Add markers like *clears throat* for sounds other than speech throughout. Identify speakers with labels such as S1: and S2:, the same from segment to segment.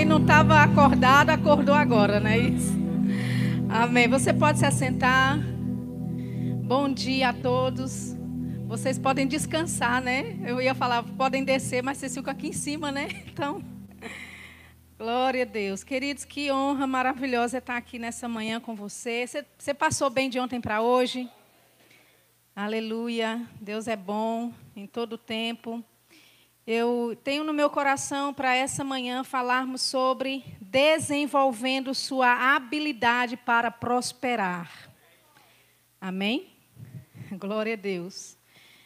S1: Quem não estava acordado, acordou agora, não é isso? Amém. Você pode se assentar. Bom dia a todos. Vocês podem descansar, né? Eu ia falar, podem descer, mas vocês ficam aqui em cima, né? *laughs* Então, glória a Deus. Queridos, que honra maravilhosa estar aqui nessa manhã com você. Você, você passou bem de ontem para hoje? Aleluia. Deus é bom em todo o tempo. Eu tenho no meu coração para essa manhã falarmos sobre desenvolvendo sua habilidade para prosperar. Amém? *laughs* Glória a Deus.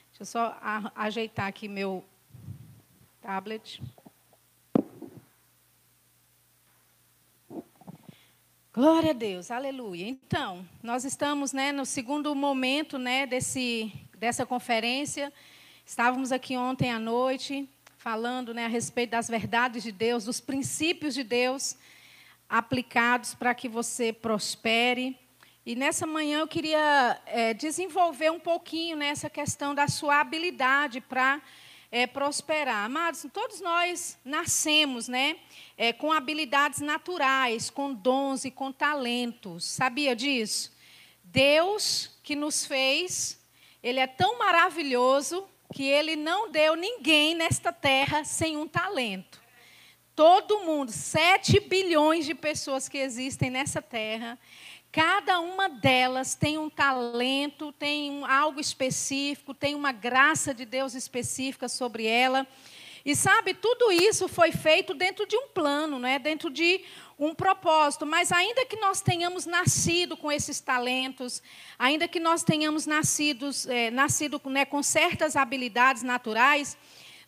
S1: Deixa eu só ajeitar aqui meu tablet. Glória a Deus, aleluia. Então, nós estamos né, no segundo momento né, desse, dessa conferência. Estávamos aqui ontem à noite falando né, a respeito das verdades de Deus, dos princípios de Deus aplicados para que você prospere. E nessa manhã eu queria é, desenvolver um pouquinho nessa questão da sua habilidade para é, prosperar. Amados, todos nós nascemos né, é, com habilidades naturais, com dons e com talentos. Sabia disso? Deus que nos fez, Ele é tão maravilhoso que ele não deu ninguém nesta terra sem um talento. Todo mundo, 7 bilhões de pessoas que existem nessa terra, cada uma delas tem um talento, tem um, algo específico, tem uma graça de Deus específica sobre ela. E sabe, tudo isso foi feito dentro de um plano, né? dentro de um propósito. Mas ainda que nós tenhamos nascido com esses talentos, ainda que nós tenhamos nascido, é, nascido né, com certas habilidades naturais,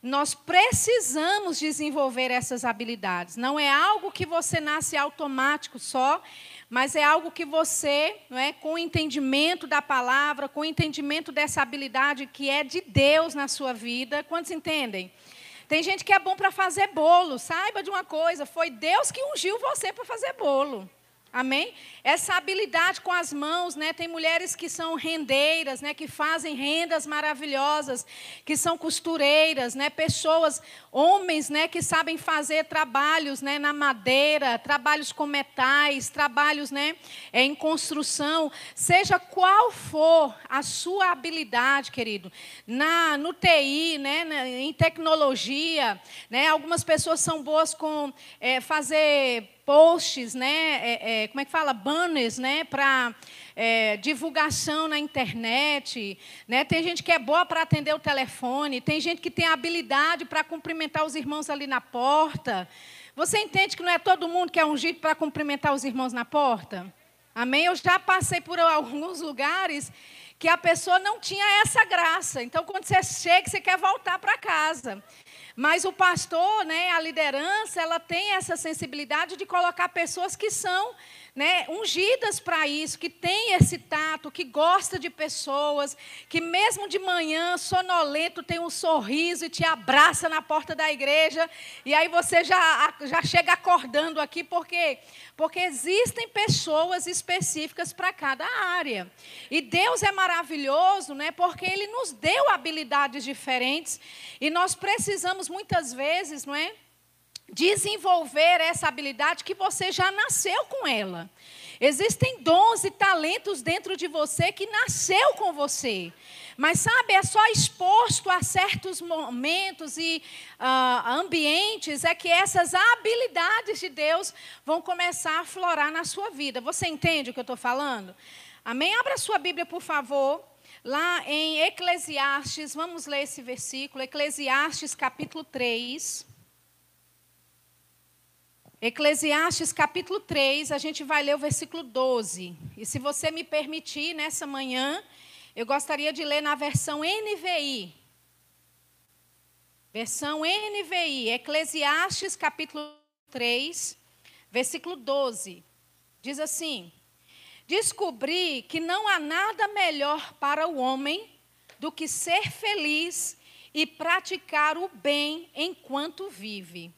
S1: nós precisamos desenvolver essas habilidades. Não é algo que você nasce automático só, mas é algo que você, não é, com o entendimento da palavra, com o entendimento dessa habilidade que é de Deus na sua vida. Quantos entendem? Tem gente que é bom para fazer bolo. Saiba de uma coisa: foi Deus que ungiu você para fazer bolo. Amém? Essa habilidade com as mãos, né? Tem mulheres que são rendeiras, né? Que fazem rendas maravilhosas, que são costureiras, né? Pessoas, homens, né? Que sabem fazer trabalhos, né? Na madeira, trabalhos com metais, trabalhos, né? É, em construção. Seja qual for a sua habilidade, querido, na no TI, né? Na, em tecnologia, né? Algumas pessoas são boas com é, fazer posts, né, é, é, como é que fala, banners, né, para é, divulgação na internet, né? Tem gente que é boa para atender o telefone, tem gente que tem habilidade para cumprimentar os irmãos ali na porta. Você entende que não é todo mundo que é ungido para cumprimentar os irmãos na porta? Amém? Eu já passei por alguns lugares que a pessoa não tinha essa graça. Então, quando você chega, você quer voltar para casa. Mas o pastor, né, a liderança, ela tem essa sensibilidade de colocar pessoas que são né, ungidas para isso, que tem esse tato, que gosta de pessoas, que mesmo de manhã, sonolento, tem um sorriso e te abraça na porta da igreja, e aí você já, já chega acordando aqui, por quê? Porque existem pessoas específicas para cada área. E Deus é maravilhoso, né, porque Ele nos deu habilidades diferentes, e nós precisamos muitas vezes, não é? Desenvolver essa habilidade que você já nasceu com ela. Existem dons e talentos dentro de você que nasceu com você. Mas sabe, é só exposto a certos momentos e uh, ambientes é que essas habilidades de Deus vão começar a florar na sua vida. Você entende o que eu estou falando? Amém? Abra sua Bíblia, por favor. Lá em Eclesiastes, vamos ler esse versículo, Eclesiastes capítulo 3. Eclesiastes capítulo 3, a gente vai ler o versículo 12. E se você me permitir, nessa manhã, eu gostaria de ler na versão NVI. Versão NVI, Eclesiastes capítulo 3, versículo 12. Diz assim: Descobri que não há nada melhor para o homem do que ser feliz e praticar o bem enquanto vive.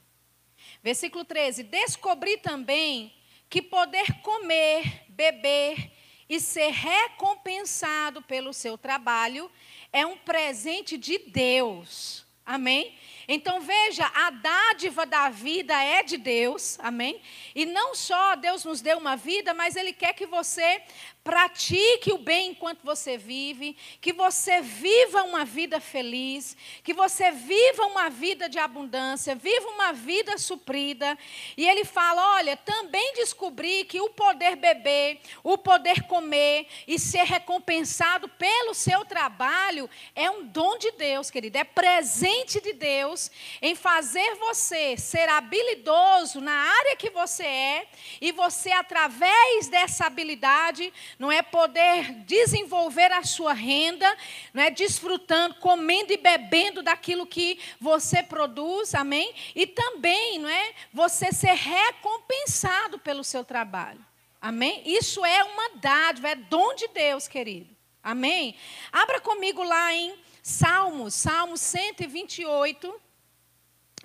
S1: Versículo 13: Descobri também que poder comer, beber e ser recompensado pelo seu trabalho é um presente de Deus. Amém? Então veja, a dádiva da vida é de Deus, amém? E não só Deus nos deu uma vida, mas Ele quer que você pratique o bem enquanto você vive, que você viva uma vida feliz, que você viva uma vida de abundância, viva uma vida suprida. E ele fala: olha, também descobri que o poder beber, o poder comer e ser recompensado pelo seu trabalho é um dom de Deus, querido, é presente de Deus em fazer você ser habilidoso na área que você é e você, através dessa habilidade, não é poder desenvolver a sua renda, não é desfrutando, comendo e bebendo daquilo que você produz, amém? E também, não é, você ser recompensado pelo seu trabalho. Amém? Isso é uma dádiva, é dom de Deus, querido. Amém? Abra comigo lá em Salmos, Salmos 128,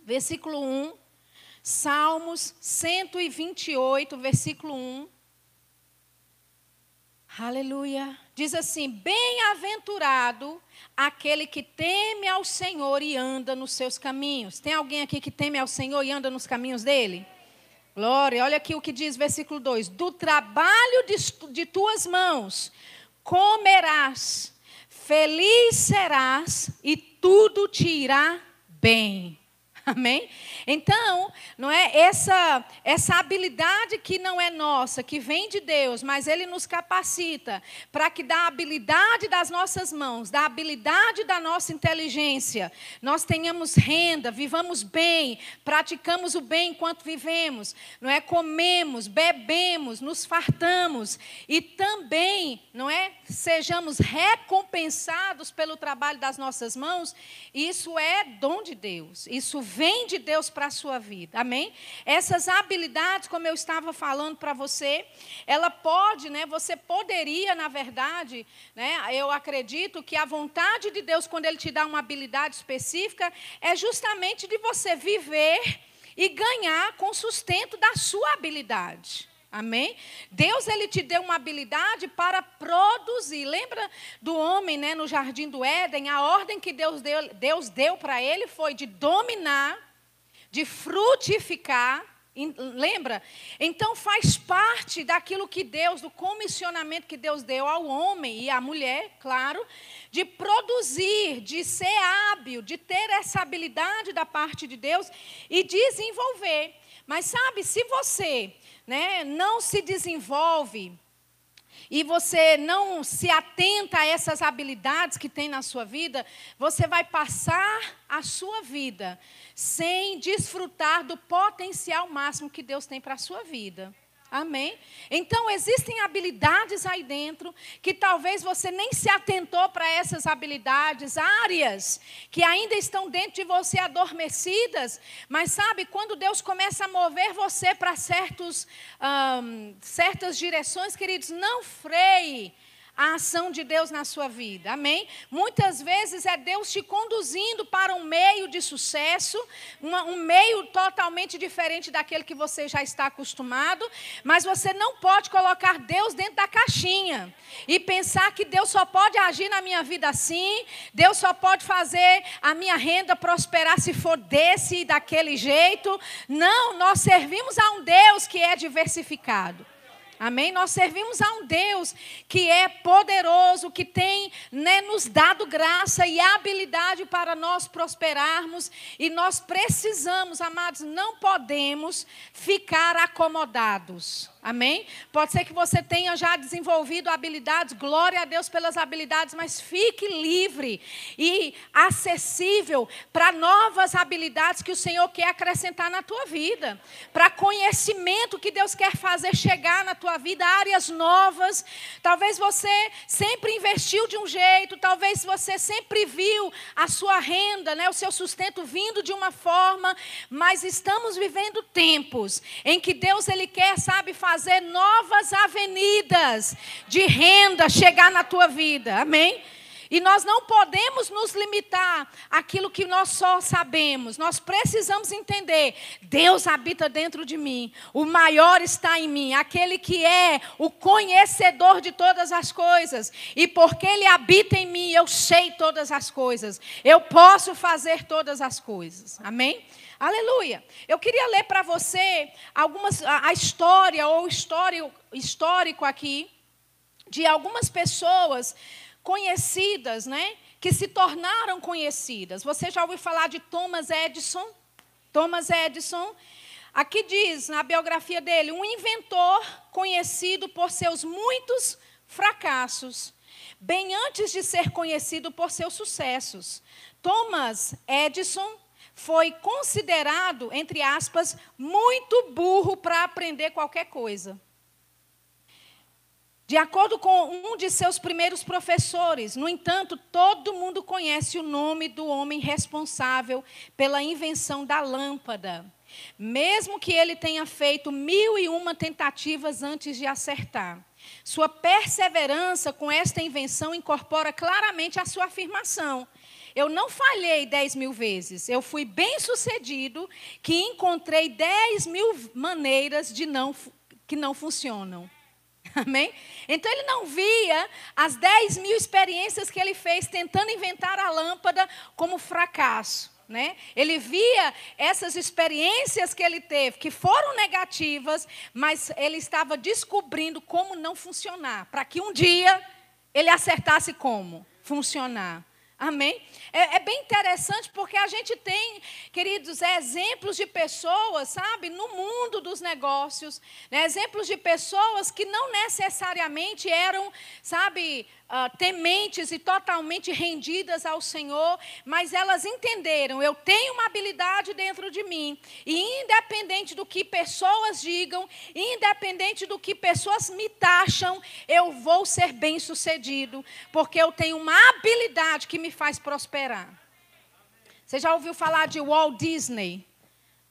S1: versículo 1. Salmos 128, versículo 1. Aleluia. Diz assim: Bem-aventurado aquele que teme ao Senhor e anda nos seus caminhos. Tem alguém aqui que teme ao Senhor e anda nos caminhos dele? Glória. Olha aqui o que diz versículo 2: Do trabalho de, de tuas mãos comerás, feliz serás e tudo te irá bem. *laughs* Amém? Então, não é essa essa habilidade que não é nossa, que vem de Deus, mas ele nos capacita para que da habilidade das nossas mãos, da habilidade da nossa inteligência, nós tenhamos renda, vivamos bem, praticamos o bem enquanto vivemos, não é? Comemos, bebemos, nos fartamos e também, não é? Sejamos recompensados pelo trabalho das nossas mãos, isso é dom de Deus. Isso vem de Deus para a sua vida. Amém? Essas habilidades, como eu estava falando para você, ela pode, né? Você poderia, na verdade, né? Eu acredito que a vontade de Deus quando ele te dá uma habilidade específica é justamente de você viver e ganhar com sustento da sua habilidade. Amém? Deus ele te deu uma habilidade para produzir. Lembra do homem, né, no jardim do Éden? A ordem que Deus deu, Deus deu para ele foi de dominar, de frutificar. Lembra? Então faz parte daquilo que Deus, do comissionamento que Deus deu ao homem e à mulher, claro, de produzir, de ser hábil, de ter essa habilidade da parte de Deus e desenvolver. Mas sabe, se você né, não se desenvolve e você não se atenta a essas habilidades que tem na sua vida, você vai passar a sua vida sem desfrutar do potencial máximo que Deus tem para a sua vida. Amém? Então, existem habilidades aí dentro que talvez você nem se atentou para essas habilidades, áreas que ainda estão dentro de você adormecidas. Mas sabe, quando Deus começa a mover você para certas direções, queridos, não freie a ação de Deus na sua vida. Amém? Muitas vezes é Deus te conduzindo para um meio de sucesso, uma, um meio totalmente diferente daquele que você já está acostumado, mas você não pode colocar Deus dentro da caixinha e pensar que Deus só pode agir na minha vida assim, Deus só pode fazer a minha renda prosperar se for desse e daquele jeito. Não, nós servimos a um Deus que é diversificado. Amém? Nós servimos a um Deus que é poderoso, que tem né, nos dado graça e habilidade para nós prosperarmos. E nós precisamos, amados, não podemos ficar acomodados. Amém? Pode ser que você tenha já desenvolvido habilidades, glória a Deus pelas habilidades, mas fique livre e acessível para novas habilidades que o Senhor quer acrescentar na tua vida, para conhecimento que Deus quer fazer chegar na tua vida, áreas novas. Talvez você sempre investiu de um jeito, talvez você sempre viu a sua renda, né, o seu sustento vindo de uma forma, mas estamos vivendo tempos em que Deus ele quer, sabe, fazer fazer novas avenidas de renda chegar na tua vida. Amém? E nós não podemos nos limitar àquilo que nós só sabemos. Nós precisamos entender: Deus habita dentro de mim. O maior está em mim, aquele que é o conhecedor de todas as coisas. E porque ele habita em mim, eu sei todas as coisas. Eu posso fazer todas as coisas. Amém? Aleluia. Eu queria ler para você algumas a, a história ou histórico, histórico aqui de algumas pessoas conhecidas, né? Que se tornaram conhecidas. Você já ouviu falar de Thomas Edison? Thomas Edison. Aqui diz na biografia dele, um inventor conhecido por seus muitos fracassos, bem antes de ser conhecido por seus sucessos. Thomas Edison foi considerado, entre aspas, muito burro para aprender qualquer coisa. De acordo com um de seus primeiros professores, no entanto, todo mundo conhece o nome do homem responsável pela invenção da lâmpada, mesmo que ele tenha feito mil e uma tentativas antes de acertar. Sua perseverança com esta invenção incorpora claramente a sua afirmação. Eu não falhei dez mil vezes, eu fui bem sucedido que encontrei dez mil maneiras de não, que não funcionam. *laughs* Amém? Então ele não via as 10 mil experiências que ele fez tentando inventar a lâmpada como fracasso. Né? Ele via essas experiências que ele teve, que foram negativas, mas ele estava descobrindo como não funcionar, para que um dia ele acertasse como funcionar. Amém? É, é, bem interessante porque a gente tem, queridos, exemplos de pessoas, sabe, no mundo dos negócios, né? exemplos de pessoas que não necessariamente eram, sabe, uh, tementes e totalmente rendidas ao Senhor, mas elas entenderam: eu tenho uma habilidade dentro de mim, e independente do que pessoas digam, independente do que pessoas me taxam, eu vou ser bem sucedido, porque eu tenho uma habilidade que me faz prosperar. Você já ouviu falar de Walt Disney?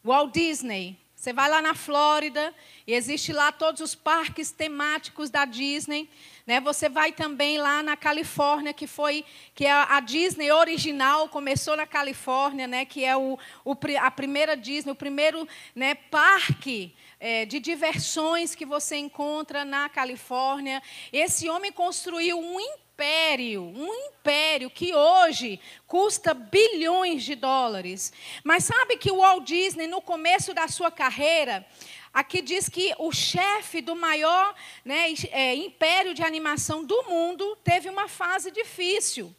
S1: Walt Disney. Você vai lá na Flórida e existe lá todos os parques temáticos da Disney. Né? Você vai também lá na Califórnia, que foi que é a Disney original começou na Califórnia, né? que é o, o a primeira Disney, o primeiro né, parque é, de diversões que você encontra na Califórnia. Esse homem construiu um império, um império que hoje custa bilhões de dólares. Mas sabe que o Walt Disney, no começo da sua carreira, Aqui diz que o chefe do maior né, é, império de animação do mundo teve uma fase difícil.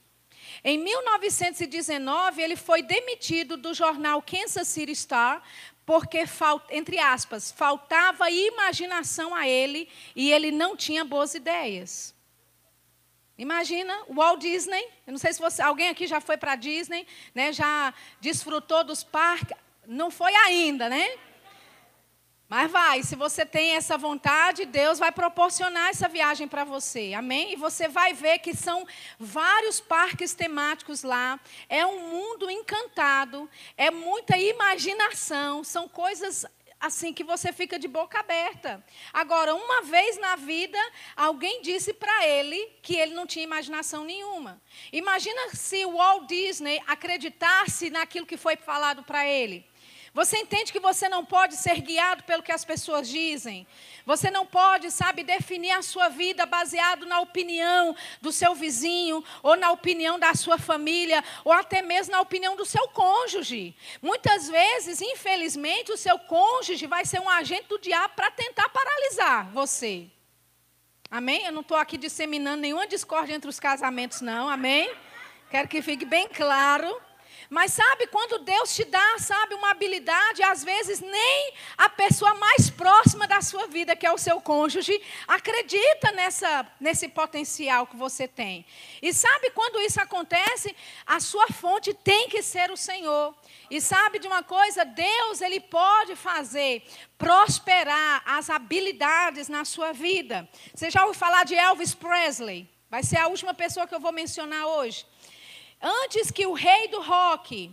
S1: Em 1919, ele foi demitido do jornal Kansas City Star porque, entre aspas, faltava imaginação a ele e ele não tinha boas ideias. Imagina o Walt Disney. Eu não sei se você, alguém aqui já foi para Disney, né, já desfrutou dos parques. Não foi ainda, né? Mas vai, se você tem essa vontade, Deus vai proporcionar essa viagem para você. Amém? E você vai ver que são vários parques temáticos lá. É um mundo encantado, é muita imaginação, são coisas assim que você fica de boca aberta. Agora, uma vez na vida, alguém disse para ele que ele não tinha imaginação nenhuma. Imagina se o Walt Disney acreditasse naquilo que foi falado para ele. Você entende que você não pode ser guiado pelo que as pessoas dizem? Você não pode, sabe, definir a sua vida baseado na opinião do seu vizinho, ou na opinião da sua família, ou até mesmo na opinião do seu cônjuge. Muitas vezes, infelizmente, o seu cônjuge vai ser um agente do diabo para tentar paralisar você. Amém? Eu não estou aqui disseminando nenhuma discórdia entre os casamentos, não. Amém? Quero que fique bem claro. Mas sabe, quando Deus te dá, sabe, uma habilidade, às vezes nem a pessoa mais próxima da sua vida, que é o seu cônjuge, acredita nessa, nesse potencial que você tem. E sabe, quando isso acontece, a sua fonte tem que ser o Senhor. E sabe de uma coisa? Deus, Ele pode fazer prosperar as habilidades na sua vida. Você já ouviu falar de Elvis Presley? Vai ser a última pessoa que eu vou mencionar hoje. Antes que o rei do rock,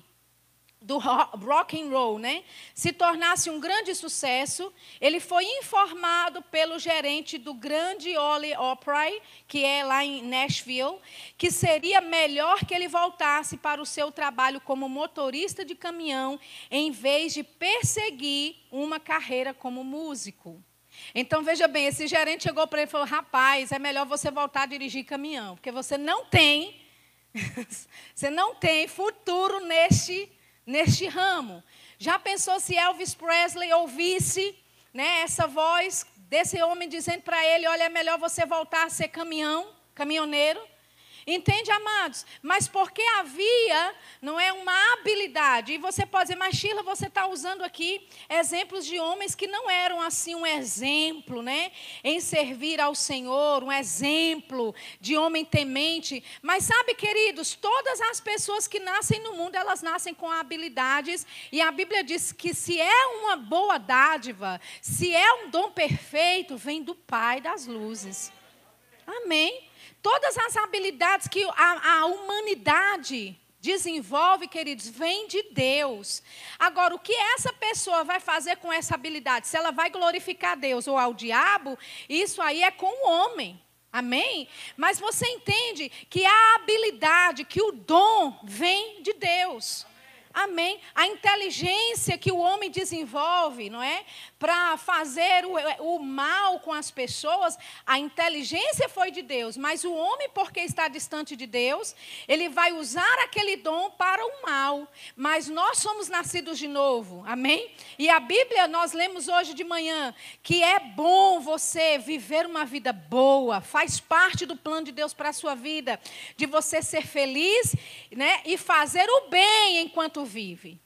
S1: do rock and roll, né, se tornasse um grande sucesso, ele foi informado pelo gerente do grande Ole Opry, que é lá em Nashville, que seria melhor que ele voltasse para o seu trabalho como motorista de caminhão, em vez de perseguir uma carreira como músico. Então veja bem, esse gerente chegou para ele e falou: "Rapaz, é melhor você voltar a dirigir caminhão, porque você não tem *laughs* você não tem futuro neste neste ramo. Já pensou se Elvis Presley ouvisse né, essa voz desse homem dizendo para ele: olha, é melhor você voltar a ser caminhão, caminhoneiro? Entende, amados? Mas porque havia, não é uma habilidade. E você pode dizer, mas Sheila, você está usando aqui exemplos de homens que não eram assim um exemplo, né? Em servir ao Senhor, um exemplo de homem temente. Mas sabe, queridos, todas as pessoas que nascem no mundo, elas nascem com habilidades. E a Bíblia diz que se é uma boa dádiva, se é um dom perfeito, vem do Pai das luzes. Amém? Todas as habilidades que a, a humanidade desenvolve, queridos, vem de Deus. Agora, o que essa pessoa vai fazer com essa habilidade? Se ela vai glorificar Deus ou ao diabo, isso aí é com o homem. Amém? Mas você entende que a habilidade, que o dom vem de Deus. Amém. A inteligência que o homem desenvolve, não é? Para fazer o, o, mal com as pessoas, a inteligência foi de Deus, mas o homem, porque está distante de Deus, ele vai usar aquele dom para o mal. Mas nós somos nascidos de novo, amém? E a Bíblia, nós lemos hoje de manhã, que é bom você viver uma vida boa, faz parte do plano de Deus para a sua vida, de você ser feliz, né? E fazer o bem enquanto vive.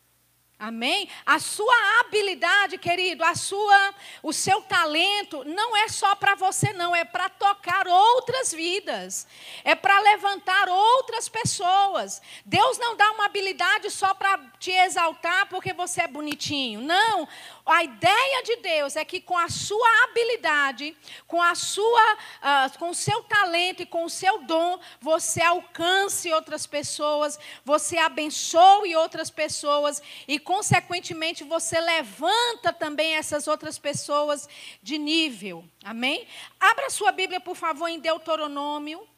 S1: Amém? A sua habilidade, querido, a sua, o seu talento não é só para você não, é para tocar outras vidas. É para levantar outras pessoas. Deus não dá uma habilidade só para te exaltar porque você é bonitinho. Não, a ideia de Deus é que com a sua habilidade, com a sua, uh, com o seu talento e com o seu dom, você alcance outras pessoas, você abençoe outras pessoas e, consequentemente, você levanta também essas outras pessoas de nível. Amém? Abra sua Bíblia, por favor, em Deuteronômio.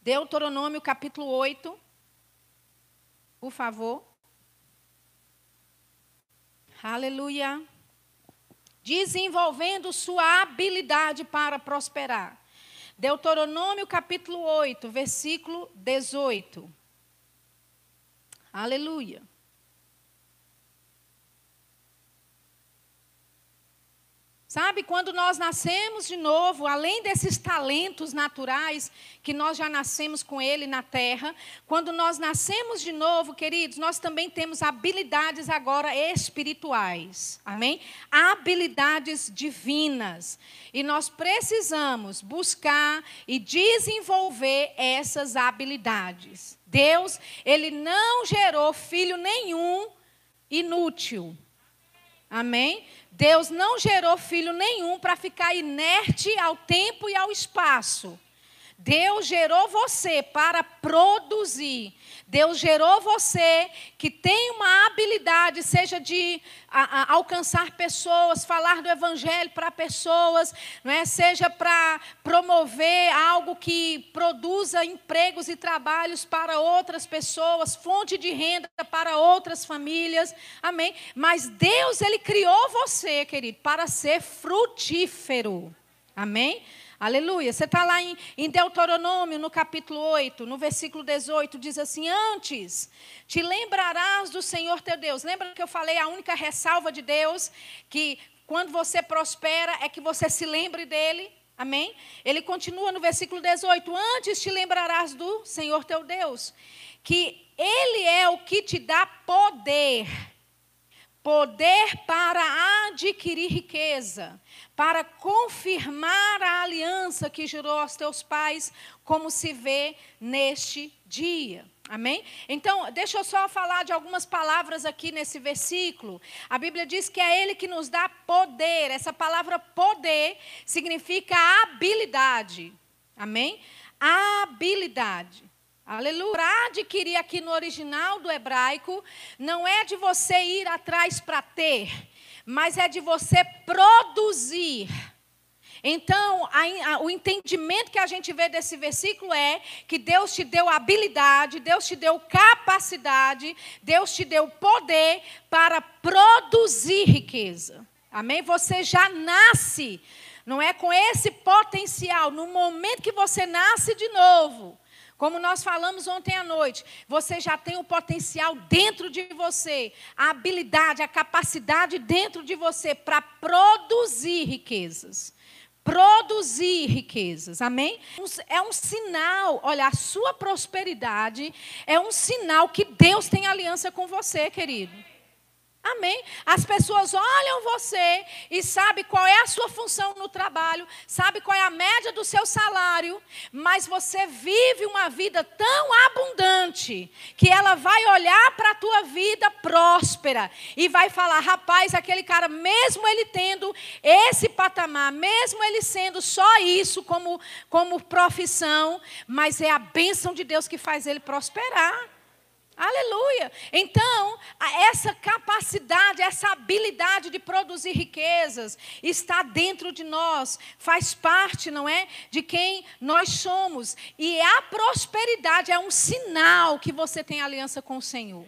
S1: Deuteronômio capítulo 8. Por favor. Aleluia. Desenvolvendo sua habilidade para prosperar. Deuteronômio capítulo 8, versículo 18. Aleluia. Sabe, quando nós nascemos de novo, além desses talentos naturais que nós já nascemos com ele na terra, quando nós nascemos de novo, queridos, nós também temos habilidades agora espirituais. Amém? Habilidades divinas. E nós precisamos buscar e desenvolver essas habilidades. Deus, ele não gerou filho nenhum inútil. Amém? Deus não gerou filho nenhum para ficar inerte ao tempo e ao espaço. Deus gerou você para produzir. Deus gerou você que tem uma habilidade, seja de a, a, alcançar pessoas, falar do evangelho para pessoas, não é? seja para promover algo que produza empregos e trabalhos para outras pessoas, fonte de renda para outras famílias. Amém? Mas Deus, Ele criou você, querido, para ser frutífero. Amém? Aleluia. Você está lá em, em, Deuteronômio, no capítulo 8, no versículo 18, diz assim: Antes te lembrarás do Senhor teu Deus. Lembra que eu falei a única ressalva de Deus, que quando você prospera é que você se lembre dele? Amém? Ele continua no versículo 18: Antes te lembrarás do Senhor teu Deus, que Ele é o que te dá poder poder para adquirir riqueza, para confirmar a aliança que jurou aos teus pais, como se vê neste dia. Amém? Então, deixa eu só falar de algumas palavras aqui nesse versículo. A Bíblia diz que é Ele que nos dá poder. Essa palavra poder significa habilidade. Amém? Habilidade. Aleluia. Para adquirir aqui no original do hebraico, não é de você ir atrás para ter, mas é de você produzir. Então, a, a, o entendimento que a gente vê desse versículo é que Deus te deu habilidade, Deus te deu capacidade, Deus te deu poder para produzir riqueza. Amém? Você já nasce, não é com esse potencial. No momento que você nasce de novo, como nós falamos ontem à noite, você já tem o potencial dentro de você, a habilidade, a capacidade dentro de você para produzir riquezas. Produzir riquezas, amém? É um sinal, olha, a sua prosperidade é um sinal que Deus tem aliança com você, querido. Amém? As pessoas olham você e sabem qual é a sua função no trabalho, sabe qual é a média do seu salário, mas você vive uma vida tão abundante que ela vai olhar para a tua vida próspera e vai falar: rapaz, aquele cara, mesmo ele tendo esse patamar, mesmo ele sendo só isso como, como profissão, mas é a bênção de Deus que faz ele prosperar. Aleluia. Então, essa capacidade, essa habilidade de produzir riquezas está dentro de nós, faz parte, não é? De quem nós somos. E a prosperidade é um sinal que você tem aliança com o Senhor.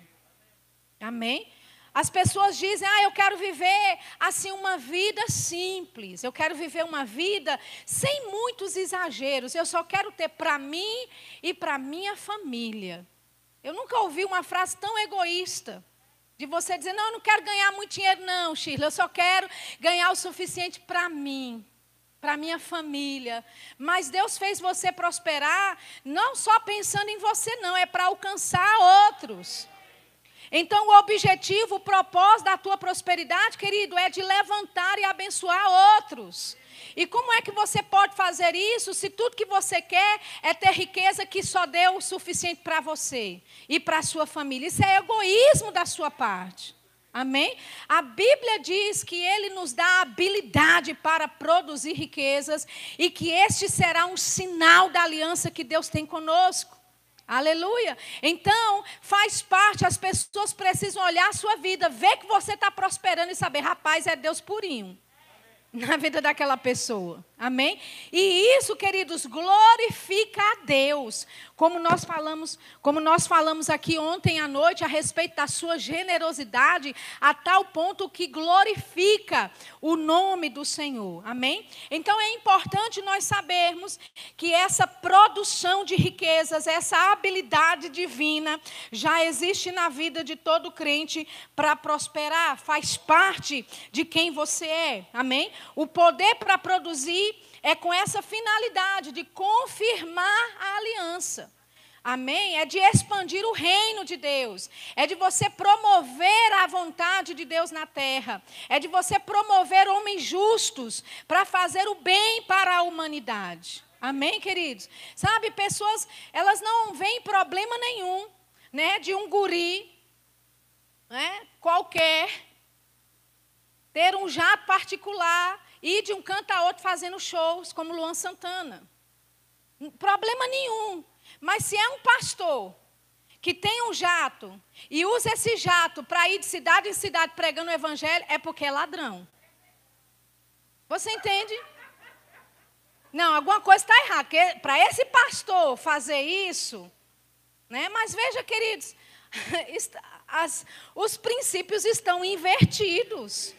S1: Amém? As pessoas dizem: "Ah, eu quero viver assim uma vida simples. Eu quero viver uma vida sem muitos exageros. Eu só quero ter para mim e para minha família." Eu nunca ouvi uma frase tão egoísta. De você dizer, não, eu não quero ganhar muito dinheiro, não, Shirley. Eu só quero ganhar o suficiente para mim, para minha família. Mas Deus fez você prosperar, não só pensando em você, não, é para alcançar outros. Então, o objetivo, o propósito da tua prosperidade, querido, é de levantar e abençoar outros. E como é que você pode fazer isso se tudo que você quer é ter riqueza que só deu o suficiente para você e para a sua família? Isso é egoísmo da sua parte. Amém? A Bíblia diz que Ele nos dá habilidade para produzir riquezas e que este será um sinal da aliança que Deus tem conosco. Aleluia. Então, faz parte, as pessoas precisam olhar a sua vida, ver que você está prosperando e saber, rapaz, é Deus purinho *laughs* na vida daquela pessoa. Amém? E isso, queridos, glorifica a Deus. Como nós falamos, como nós falamos aqui ontem à noite a respeito da sua generosidade, a tal ponto que glorifica o nome do Senhor. Amém? Então é importante nós sabermos que essa produção de riquezas, essa habilidade divina já existe na vida de todo crente para prosperar, faz parte de quem você é. Amém? O poder para produzir é com essa finalidade de confirmar a aliança. Amém? É de expandir o reino de Deus. É de você promover a vontade de Deus na terra. É de você promover homens justos para fazer o bem para a humanidade. Amém, queridos? Sabe, pessoas, elas não veem problema nenhum, né, de um guri, né, qualquer, ter um jato particular ir de um canto a outro fazendo shows, como Luan Santana. Problema nenhum. Mas se é um pastor que tem um jato e usa esse jato para ir de cidade em cidade pregando o evangelho, é porque é ladrão. Você entende? Não, alguma coisa está errada. Para esse pastor fazer isso, né? Mas veja, queridos, *laughs* as, os princípios estão invertidos.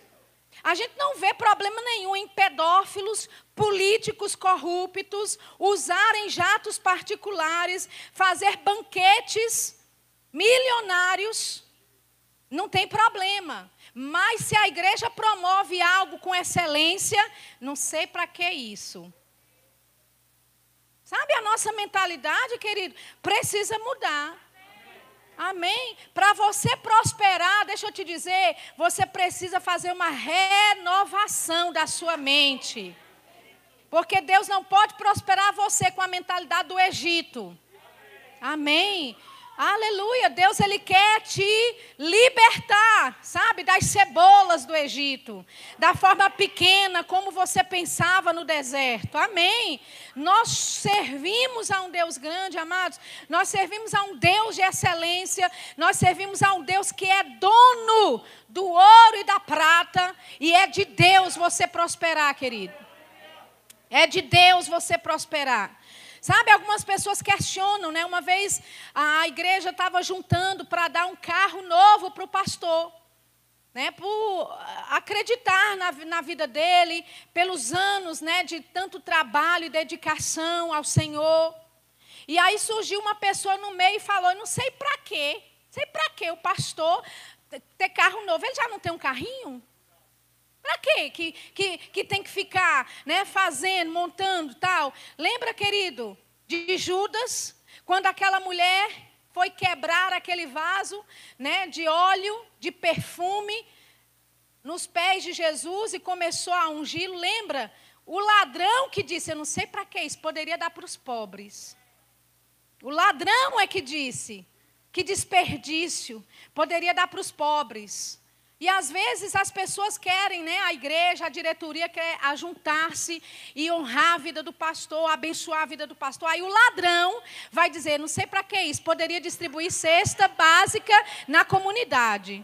S1: A gente não vê problema nenhum em pedófilos, políticos corruptos, usarem jatos particulares, fazer banquetes milionários. Não tem problema. Mas se a igreja promove algo com excelência, não sei para que isso. Sabe a nossa mentalidade, querido? Precisa mudar. Amém? Para você prosperar, deixa eu te dizer, você precisa fazer uma renovação da sua mente. Porque Deus não pode prosperar você com a mentalidade do Egito. Amém? Aleluia, Deus ele quer te libertar, sabe, das cebolas do Egito, da forma pequena como você pensava no deserto. Amém. Nós servimos a um Deus grande, amados. Nós servimos a um Deus de excelência. Nós servimos a um Deus que é dono do ouro e da prata, e é de Deus você prosperar, querido. É de Deus você prosperar. Sabe, algumas pessoas questionam, né? Uma vez a igreja estava juntando para dar um carro novo para o pastor. Né, por acreditar na, na vida dele, pelos anos né, de tanto trabalho e dedicação ao Senhor. E aí surgiu uma pessoa no meio e falou: não sei para quê, sei para quê o pastor ter carro novo. Ele já não tem um carrinho? Para quê? Que, que, que tem que ficar né, fazendo, montando tal. Lembra, querido, de Judas, quando aquela mulher foi quebrar aquele vaso né, de óleo, de perfume, nos pés de Jesus e começou a ungir. Lembra? O ladrão que disse, eu não sei para que isso, poderia dar para os pobres. O ladrão é que disse, que desperdício, poderia dar para os pobres. E às vezes as pessoas querem, né, a igreja, a diretoria quer ajuntar-se e honrar a vida do pastor, abençoar a vida do pastor. Aí o ladrão vai dizer, não sei para que isso, poderia distribuir cesta básica na comunidade.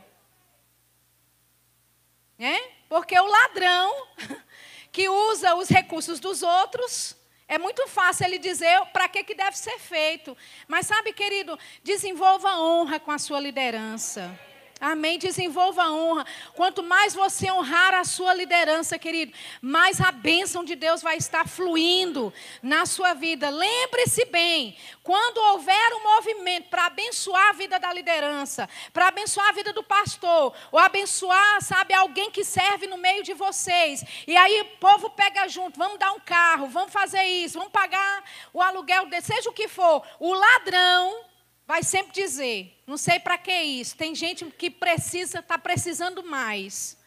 S1: É? Porque o ladrão *laughs* que usa os recursos dos outros, é muito fácil ele dizer para que, que deve ser feito. Mas sabe, querido, desenvolva honra com a sua liderança. Amém. Desenvolva a honra. Quanto mais você honrar a sua liderança, querido, mais a bênção de Deus vai estar fluindo na sua vida. Lembre-se bem, quando houver um movimento para abençoar a vida da liderança, para abençoar a vida do pastor, ou abençoar, sabe, alguém que serve no meio de vocês, e aí o povo pega junto, vamos dar um carro, vamos fazer isso, vamos pagar o aluguel, seja o que for, o ladrão vai sempre dizer: não sei para que isso. Tem gente que precisa, está precisando mais.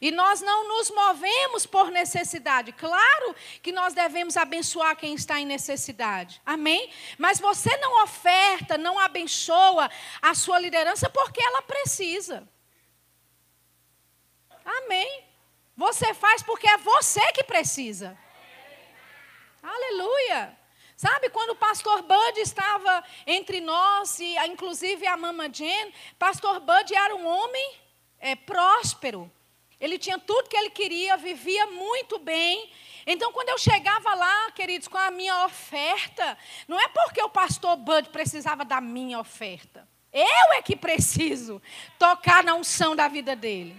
S1: E nós não nos movemos por necessidade. Claro que nós devemos abençoar quem está em necessidade. Amém? Mas você não oferta, não abençoa a sua liderança porque ela precisa. Amém? Você faz porque é você que precisa. Aleluia. Sabe, quando o pastor Bud estava entre nós, e inclusive a mama Jen, pastor Bud era um homem é, próspero. Ele tinha tudo que ele queria, vivia muito bem. Então, quando eu chegava lá, queridos, com a minha oferta, não é porque o pastor Bud precisava da minha oferta. Eu é que preciso tocar na unção da vida dele.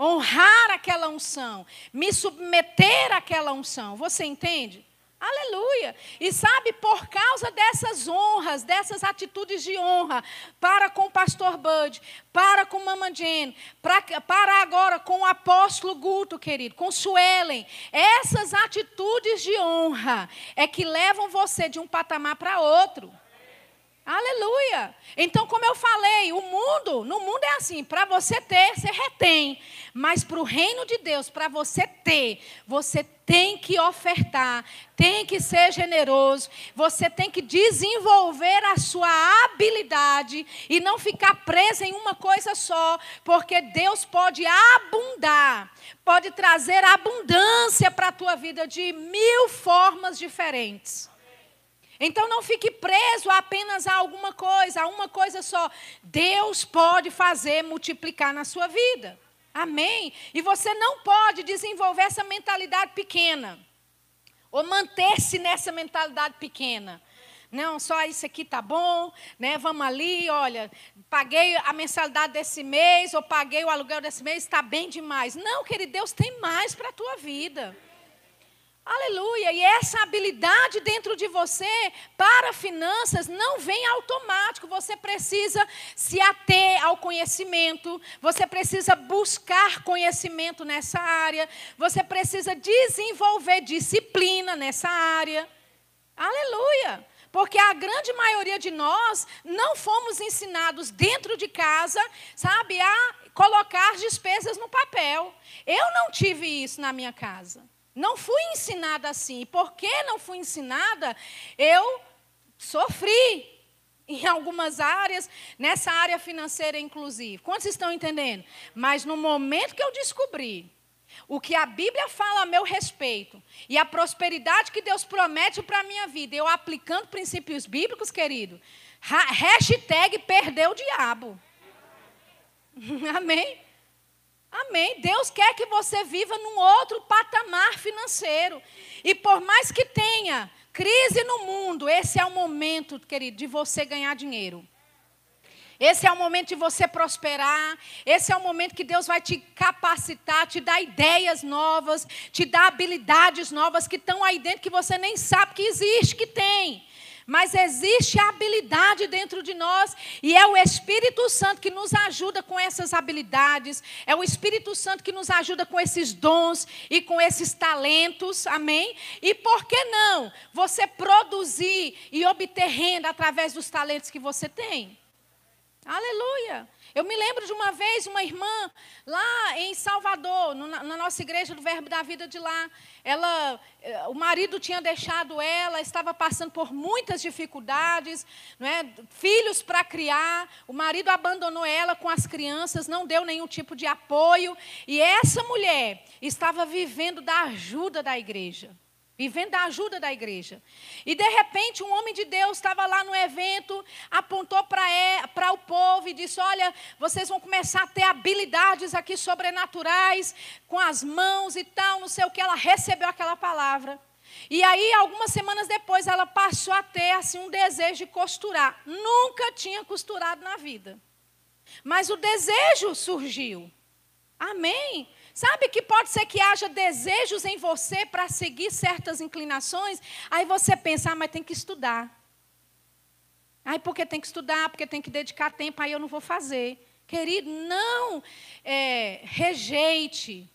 S1: Honrar aquela unção, me submeter àquela unção. Você entende? Aleluia! E sabe, por causa dessas honras, dessas atitudes de honra, para com o pastor Bud, para com Mama Jane, para, para agora com o apóstolo Guto, querido, com Suelen, essas atitudes de honra é que levam você de um patamar para outro. Aleluia! Então, como eu falei, o mundo, no mundo é assim: para você ter, você retém. Mas para o reino de Deus, para você ter, você tem que ofertar, tem que ser generoso, você tem que desenvolver a sua habilidade e não ficar preso em uma coisa só, porque Deus pode abundar, pode trazer abundância para a tua vida de mil formas diferentes. Então não fique preso apenas a alguma coisa, a uma coisa só. Deus pode fazer multiplicar na sua vida. Amém? E você não pode desenvolver essa mentalidade pequena. Ou manter-se nessa mentalidade pequena. Não, só isso aqui tá bom, né? Vamos ali, olha, paguei a mensalidade desse mês, ou paguei o aluguel desse mês, está bem demais. Não, querido, Deus tem mais para a tua vida. Aleluia! E essa habilidade dentro de você para finanças não vem automático. Você precisa se ater ao conhecimento, você precisa buscar conhecimento nessa área, você precisa desenvolver disciplina nessa área. Aleluia! Porque a grande maioria de nós não fomos ensinados dentro de casa, sabe, a colocar despesas no papel. Eu não tive isso na minha casa. Não fui ensinada assim. E porque não fui ensinada, eu sofri. em algumas áreas, nessa área financeira inclusive. Quantos estão entendendo? Mas no momento que eu descobri o que a Bíblia fala a meu respeito e a prosperidade que Deus promete para a minha vida, eu aplicando princípios bíblicos, querido, hashtag perdeu o diabo. *laughs* Amém? Amém. Deus quer que você viva num outro patamar financeiro. E por mais que tenha crise no mundo, esse é o momento, querido, de você ganhar dinheiro. Esse é o momento de você prosperar. Esse é o momento que Deus vai te capacitar, te dar ideias novas, te dar habilidades novas que estão aí dentro que você nem sabe que existe, que tem. Mas existe a habilidade dentro de nós e é o Espírito Santo que nos ajuda com essas habilidades, é o Espírito Santo que nos ajuda com esses dons e com esses talentos, amém? E por que não você produzir e obter renda através dos talentos que você tem? Aleluia. Eu me lembro de uma vez, uma irmã lá em Salvador, no, na nossa igreja do Verbo da Vida de lá. Ela, eh, o marido tinha deixado ela, estava passando por muitas dificuldades, é? filhos para criar. O marido abandonou ela com as crianças, não deu nenhum tipo de apoio. E essa mulher estava vivendo da ajuda da igreja vivendo a ajuda da igreja. E de repente um homem de Deus estava lá no evento, apontou para o povo e disse: Olha, vocês vão começar a ter habilidades aqui sobrenaturais, com as mãos e tal, não sei o que. Ela recebeu aquela palavra. E aí, algumas semanas depois, ela passou a ter assim, um desejo de costurar. Nunca tinha costurado na vida. Mas o desejo surgiu. Amém? Sabe que pode ser que haja desejos em você para seguir certas inclinações, aí você pensa, ah, mas tem que estudar. Aí porque tem que estudar, porque tem que dedicar tempo, aí eu não vou fazer. Querido, não é, rejeite.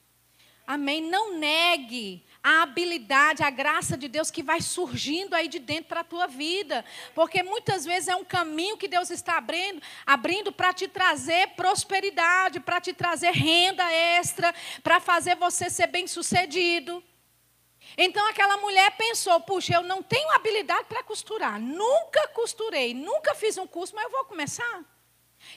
S1: Amém? Não negue a habilidade, a graça de Deus que vai surgindo aí de dentro para a tua vida. Porque muitas vezes é um caminho que Deus está abrindo, abrindo para te trazer prosperidade, para te trazer renda extra, para fazer você ser bem-sucedido. Então aquela mulher pensou: puxa, eu não tenho habilidade para costurar, nunca costurei, nunca fiz um curso, mas eu vou começar.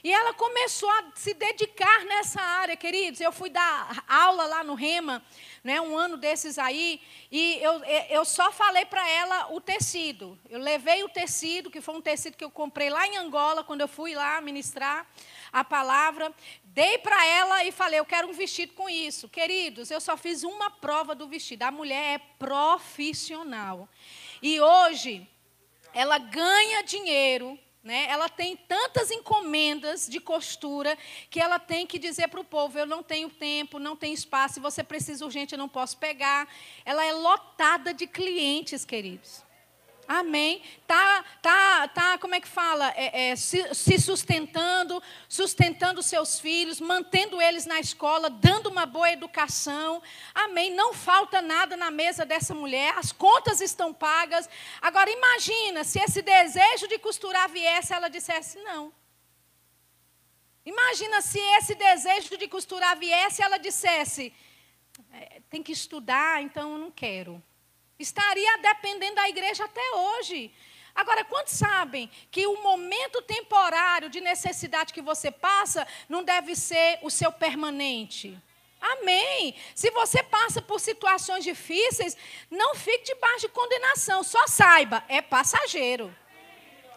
S1: E ela começou a se dedicar nessa área, queridos. Eu fui dar aula lá no Rema né, um ano desses aí, e eu, eu só falei para ela o tecido. Eu levei o tecido, que foi um tecido que eu comprei lá em Angola, quando eu fui lá ministrar a palavra. Dei para ela e falei: Eu quero um vestido com isso. Queridos, eu só fiz uma prova do vestido. A mulher é profissional. E hoje, ela ganha dinheiro né? Ela tem tantas encomendas de costura que ela tem que dizer para o povo: eu não tenho tempo, não tenho espaço, se você precisa urgente, eu não posso pegar. Ela é lotada de clientes, queridos. Amém. Tá, tá, tá. Como é que fala? É, é, se, se, sustentando, sustentando seus filhos, mantendo eles na escola, dando uma boa educação. Amém. Não falta nada na mesa dessa mulher. As contas estão pagas. Agora imagina se esse desejo de costurar viesse, ela dissesse não. Imagina se esse desejo de costurar viesse, ela dissesse é, tem que estudar, então eu não quero estaria dependendo da igreja até hoje. Agora, quantos sabem que o momento temporário de necessidade que você passa não deve ser o seu permanente? Amém. Se você passa por situações difíceis, não fique debaixo de condenação. Só saiba, é passageiro.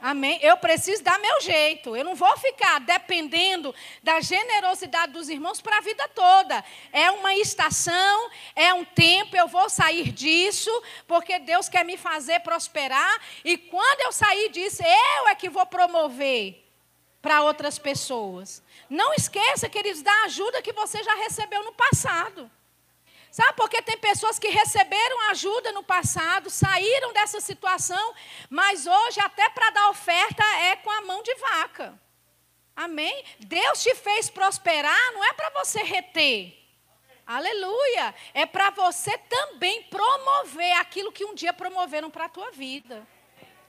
S1: Amém? Eu preciso dar meu jeito. Eu não vou ficar dependendo da generosidade dos irmãos para a vida toda. É uma estação, é um tempo, eu vou sair disso, porque Deus quer me fazer prosperar. E quando eu sair disso, eu é que vou promover para outras pessoas. Não esqueça, queridos, da ajuda que você já recebeu no passado. Sabe porque tem pessoas que receberam ajuda no passado, saíram dessa situação, mas hoje, até para dar oferta, é com a mão de vaca. Amém? Deus te fez prosperar, não é para você reter. Aleluia! É para você também promover aquilo que um dia promoveram para a tua vida.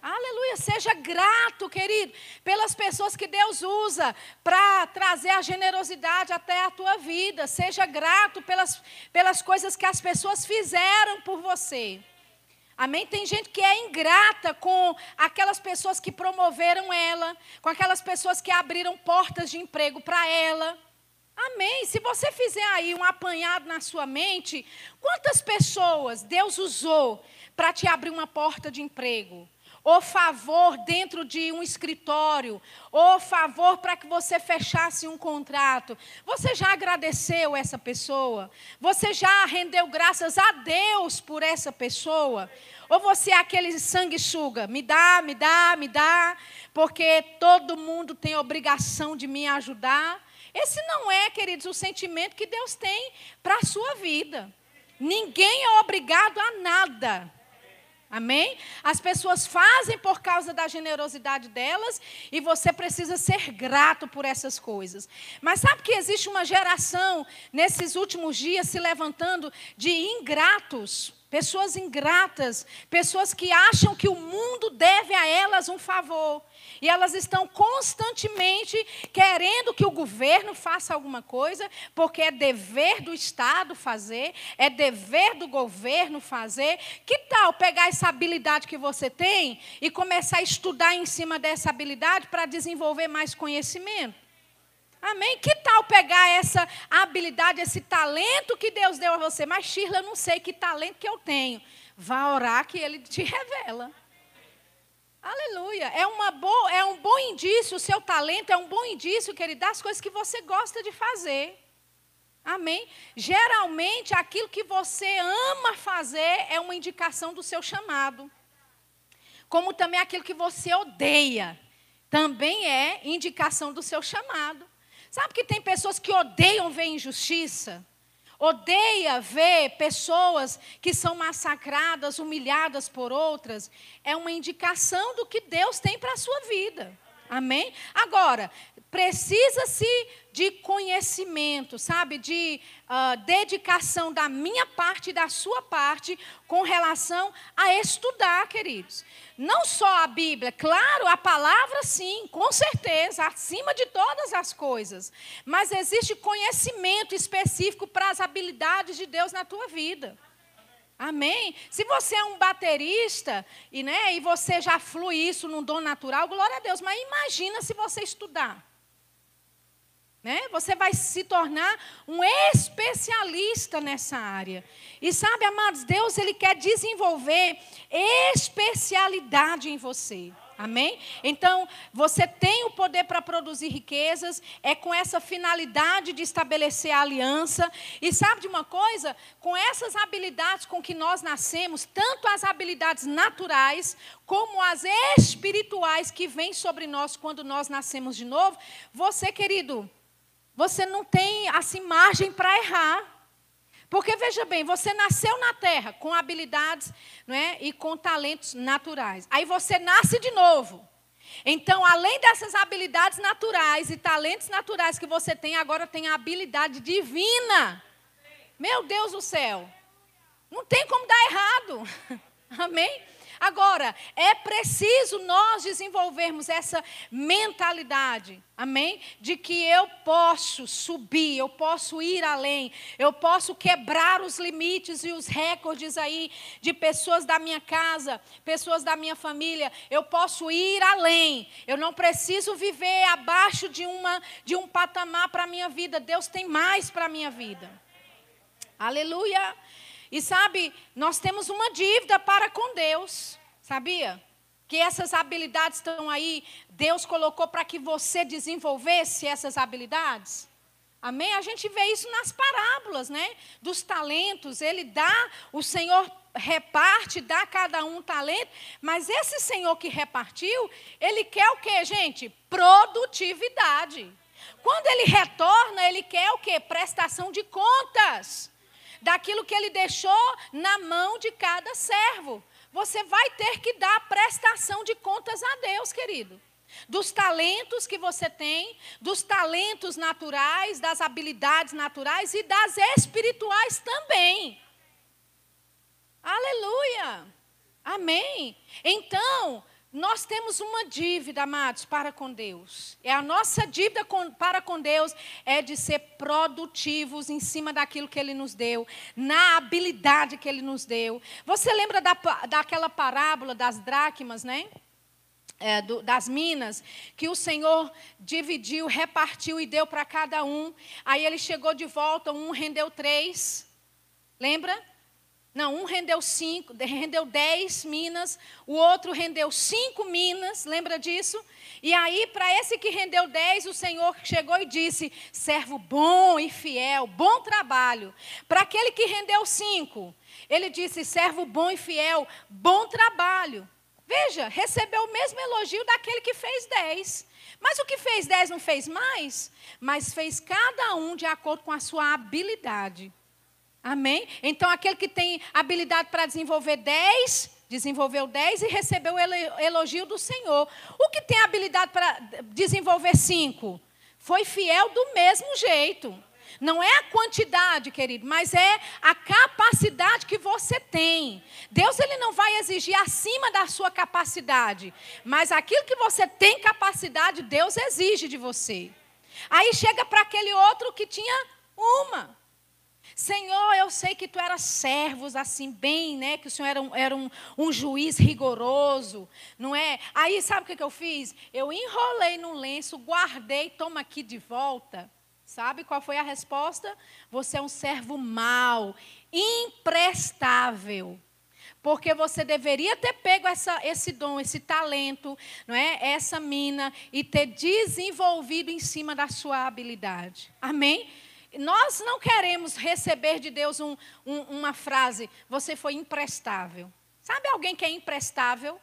S1: Aleluia, seja grato, querido, pelas pessoas que Deus usa para trazer a generosidade até a tua vida. Seja grato pelas, pelas coisas que as pessoas fizeram por você. Amém? Tem gente que é ingrata com aquelas pessoas que promoveram ela, com aquelas pessoas que abriram portas de emprego para ela. Amém. Se você fizer aí um apanhado na sua mente, quantas pessoas Deus usou para te abrir uma porta de emprego? Ou favor dentro de um escritório, ou favor para que você fechasse um contrato. Você já agradeceu essa pessoa? Você já rendeu graças a Deus por essa pessoa? Ou você é aquele sanguessuga? Me dá, me dá, me dá, porque todo mundo tem obrigação de me ajudar. Esse não é, queridos, o sentimento que Deus tem para a sua vida. Ninguém é obrigado a nada. Amém? As pessoas fazem por causa da generosidade delas e você precisa ser grato por essas coisas. Mas sabe que existe uma geração nesses últimos dias se levantando de ingratos, pessoas ingratas, pessoas que acham que o mundo deve a elas um favor. E elas estão constantemente querendo que o governo faça alguma coisa, porque é dever do Estado fazer, é dever do governo fazer. Que tal pegar essa habilidade que você tem e começar a estudar em cima dessa habilidade para desenvolver mais conhecimento? Amém? Que tal pegar essa habilidade, esse talento que Deus deu a você? Mas, Shirla, eu não sei que talento que eu tenho. Vá orar que Ele te *laughs* revela. Aleluia. É, uma boa, é um bom indício, o seu talento é um bom indício, querido, das coisas que você gosta de fazer. Amém? Geralmente, aquilo que você ama fazer é uma indicação do seu chamado. Como também aquilo que você odeia, também é indicação do seu chamado. Sabe que tem pessoas que odeiam ver injustiça? odeia ver pessoas que são massacradas, humilhadas por outras, é uma indicação do que Deus tem para a sua vida. Amém? Agora, precisa-se de conhecimento, sabe? De uh, dedicação da minha parte e da sua parte com relação a estudar, queridos. Não só a Bíblia, claro, a palavra sim, com certeza, acima de todas as coisas. Mas existe conhecimento específico para as habilidades de Deus na tua vida. Amém? Se você é um baterista e, né, e você já flui isso num dom natural, glória a Deus. Mas imagina se você estudar. Né? Você vai se tornar um especialista nessa área. E sabe, amados, Deus ele quer desenvolver especialidade em você. Amém? Então, você tem o poder para produzir riquezas, é com essa finalidade de estabelecer a aliança. E sabe de uma coisa? Com essas habilidades com que nós nascemos, tanto as habilidades naturais, como as espirituais que vêm sobre nós quando nós nascemos de novo, você, querido, você não tem assim margem para errar. Porque veja bem, você nasceu na terra com habilidades é, e com talentos naturais. Aí você nasce de novo. Então, além dessas habilidades naturais e talentos naturais que você tem, agora tem a habilidade divina. Meu Deus do céu. Não tem como dar errado. *laughs* Amém? Agora, é preciso nós desenvolvermos essa mentalidade, amém? De que eu posso subir, eu posso ir além, eu posso quebrar os limites e os recordes aí de pessoas da minha casa, pessoas da minha família, eu posso ir além. Eu não preciso viver abaixo de uma de um patamar para a minha vida. Deus tem mais para a minha vida. Aleluia. E sabe, nós temos uma dívida para com Deus, sabia? Que essas habilidades estão aí, Deus colocou para que você desenvolvesse essas habilidades. Amém? A gente vê isso nas parábolas, né? Dos talentos, ele dá, o Senhor reparte, dá a cada um talento, mas esse Senhor que repartiu, ele quer o quê, gente? Produtividade. Quando ele retorna, ele quer o quê? Prestação de contas daquilo que ele deixou na mão de cada servo. Você vai ter que dar prestação de contas a Deus, querido. Dos talentos que você tem, dos talentos naturais, das habilidades naturais e das espirituais também. Aleluia! Amém! Então, nós temos uma dívida, amados, para com Deus. É a nossa dívida com, para com Deus é de ser produtivos em cima daquilo que Ele nos deu, na habilidade que Ele nos deu. Você lembra da, daquela parábola das dracmas, né? É, do, das minas, que o Senhor dividiu, repartiu e deu para cada um. Aí ele chegou de volta, um rendeu três. Lembra? Não, um rendeu cinco, rendeu dez minas, o outro rendeu cinco minas, lembra disso? E aí, para esse que rendeu dez, o Senhor chegou e disse: servo bom e fiel, bom trabalho. Para aquele que rendeu cinco, ele disse: servo bom e fiel, bom trabalho. Veja, recebeu o mesmo elogio daquele que fez dez. Mas o que fez dez não fez mais, mas fez cada um de acordo com a sua habilidade. Amém? Então, aquele que tem habilidade para desenvolver 10, desenvolveu 10 e recebeu o elogio do Senhor. O que tem habilidade para desenvolver 5? Foi fiel do mesmo jeito. Não é a quantidade, querido, mas é a capacidade que você tem. Deus ele não vai exigir acima da sua capacidade, mas aquilo que você tem capacidade, Deus exige de você. Aí chega para aquele outro que tinha uma. Senhor, eu sei que tu eras servos assim, bem, né? Que o Senhor era um, era um, um juiz rigoroso, não é? Aí sabe o que, eu fiz? Eu enrolei no lenço, guardei, toma aqui de volta. Sabe qual foi a resposta? Você é um servo mau, imprestável. Porque você deveria ter pego essa, esse dom, esse talento, não é? essa mina, e ter desenvolvido em cima da sua habilidade. Amém? Nós não queremos receber de Deus um, um, uma frase, você foi imprestável. Sabe alguém que é imprestável?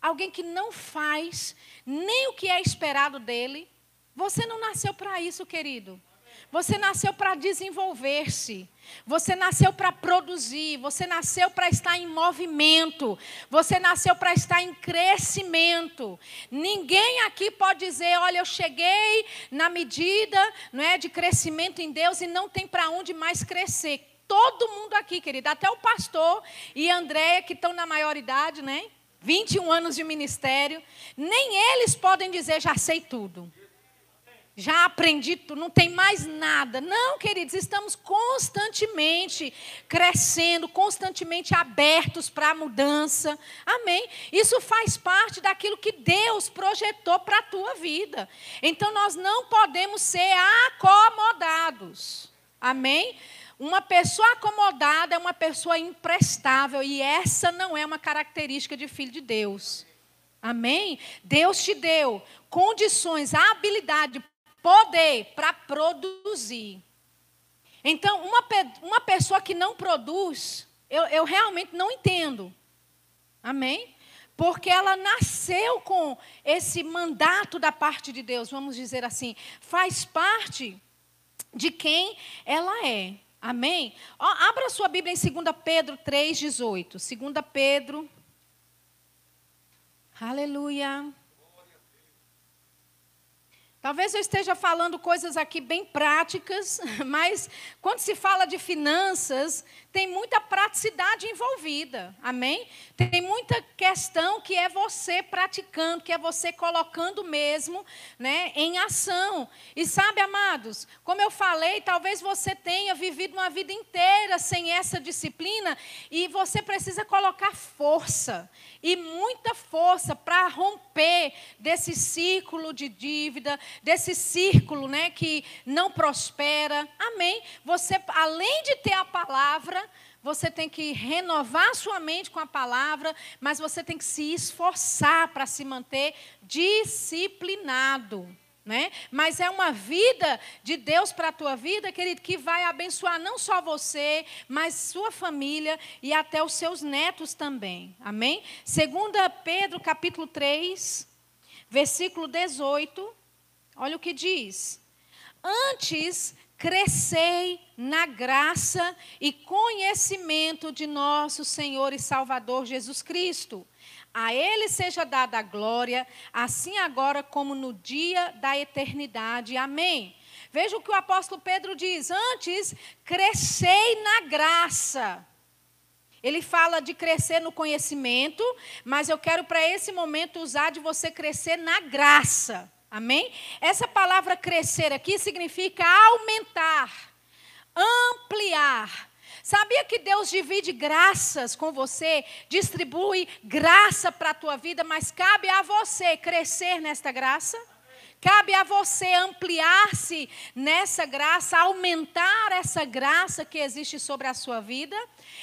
S1: Alguém que não faz nem o que é esperado dele? Você não nasceu para isso, querido. Você nasceu para desenvolver-se. Você nasceu para produzir. Você nasceu para estar em movimento. Você nasceu para estar em crescimento. Ninguém aqui pode dizer: olha, eu cheguei na medida não é, de crescimento em Deus e não tem para onde mais crescer. Todo mundo aqui, querida, até o pastor e Andréia, que estão na maioridade, né? 21 anos de ministério, nem eles podem dizer já sei tudo já aprendi não tem mais nada. Não, queridos, estamos constantemente crescendo, constantemente abertos para a mudança. Amém? Isso faz parte daquilo que Deus projetou para a tua vida. Então nós não podemos ser acomodados. Amém? Uma pessoa acomodada é uma pessoa imprestável e essa não é uma característica de filho de Deus. Amém? Deus te deu condições, habilidade poder para produzir. Então, uma, uma pessoa que não produz, eu, eu realmente não entendo. Amém? Porque ela nasceu com esse mandato da parte de Deus, vamos dizer assim, faz parte de quem ela é. Amém? Ó, abra sua Bíblia em 2 Pedro 3,18. 2 Pedro. Aleluia. Talvez eu esteja falando coisas aqui bem práticas, *laughs* mas quando se fala de finanças, tem muita praticidade envolvida. Amém? Tem muita questão que é você praticando, que é você colocando mesmo, né, em ação. E sabe, amados, como eu falei, talvez você tenha vivido uma vida inteira sem essa disciplina e você precisa colocar força e muita força para romper desse círculo de dívida, desse círculo, né, que não prospera. Amém? Você além de ter a palavra, você tem que renovar sua mente com a palavra, mas você tem que se esforçar para se manter disciplinado. Né? Mas é uma vida de Deus para a tua vida, querido, que vai abençoar não só você, mas sua família e até os seus netos também. Amém? Segunda Pedro, capítulo 3, versículo 18. Olha o que diz: Antes crescei na graça e conhecimento de nosso Senhor e Salvador Jesus Cristo. A Ele seja dada a glória, assim agora como no dia da eternidade. Amém. Veja o que o apóstolo Pedro diz: Antes crescei na graça. ele fala de crescer no conhecimento, mas eu quero para esse momento usar de você crescer na graça. Amém? Essa palavra crescer aqui significa aumentar, ampliar. Sabia que Deus divide graças com você, distribui graça para a tua vida, mas cabe a você crescer nesta graça? Cabe a você ampliar-se nessa graça, aumentar essa graça que existe sobre a sua vida.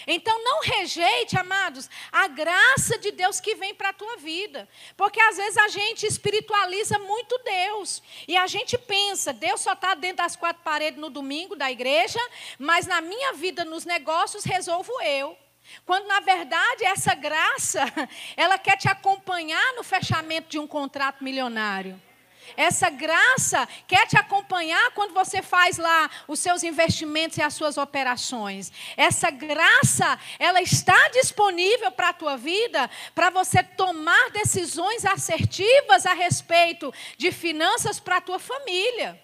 S1: Então não rejeite, amados, a graça de Deus que vem para a tua vida. Porque às vezes a gente espiritualiza muito Deus. E a gente pensa, Deus só está dentro das quatro paredes no domingo da igreja, mas na minha vida, nos negócios, resolvo eu. Quando na verdade essa graça, *laughs* ela quer te acompanhar no fechamento de um contrato milionário. Essa graça quer te acompanhar quando você faz lá os seus investimentos e as suas operações. Essa graça, ela está disponível para a tua vida, para você tomar decisões assertivas a respeito de finanças para a tua família.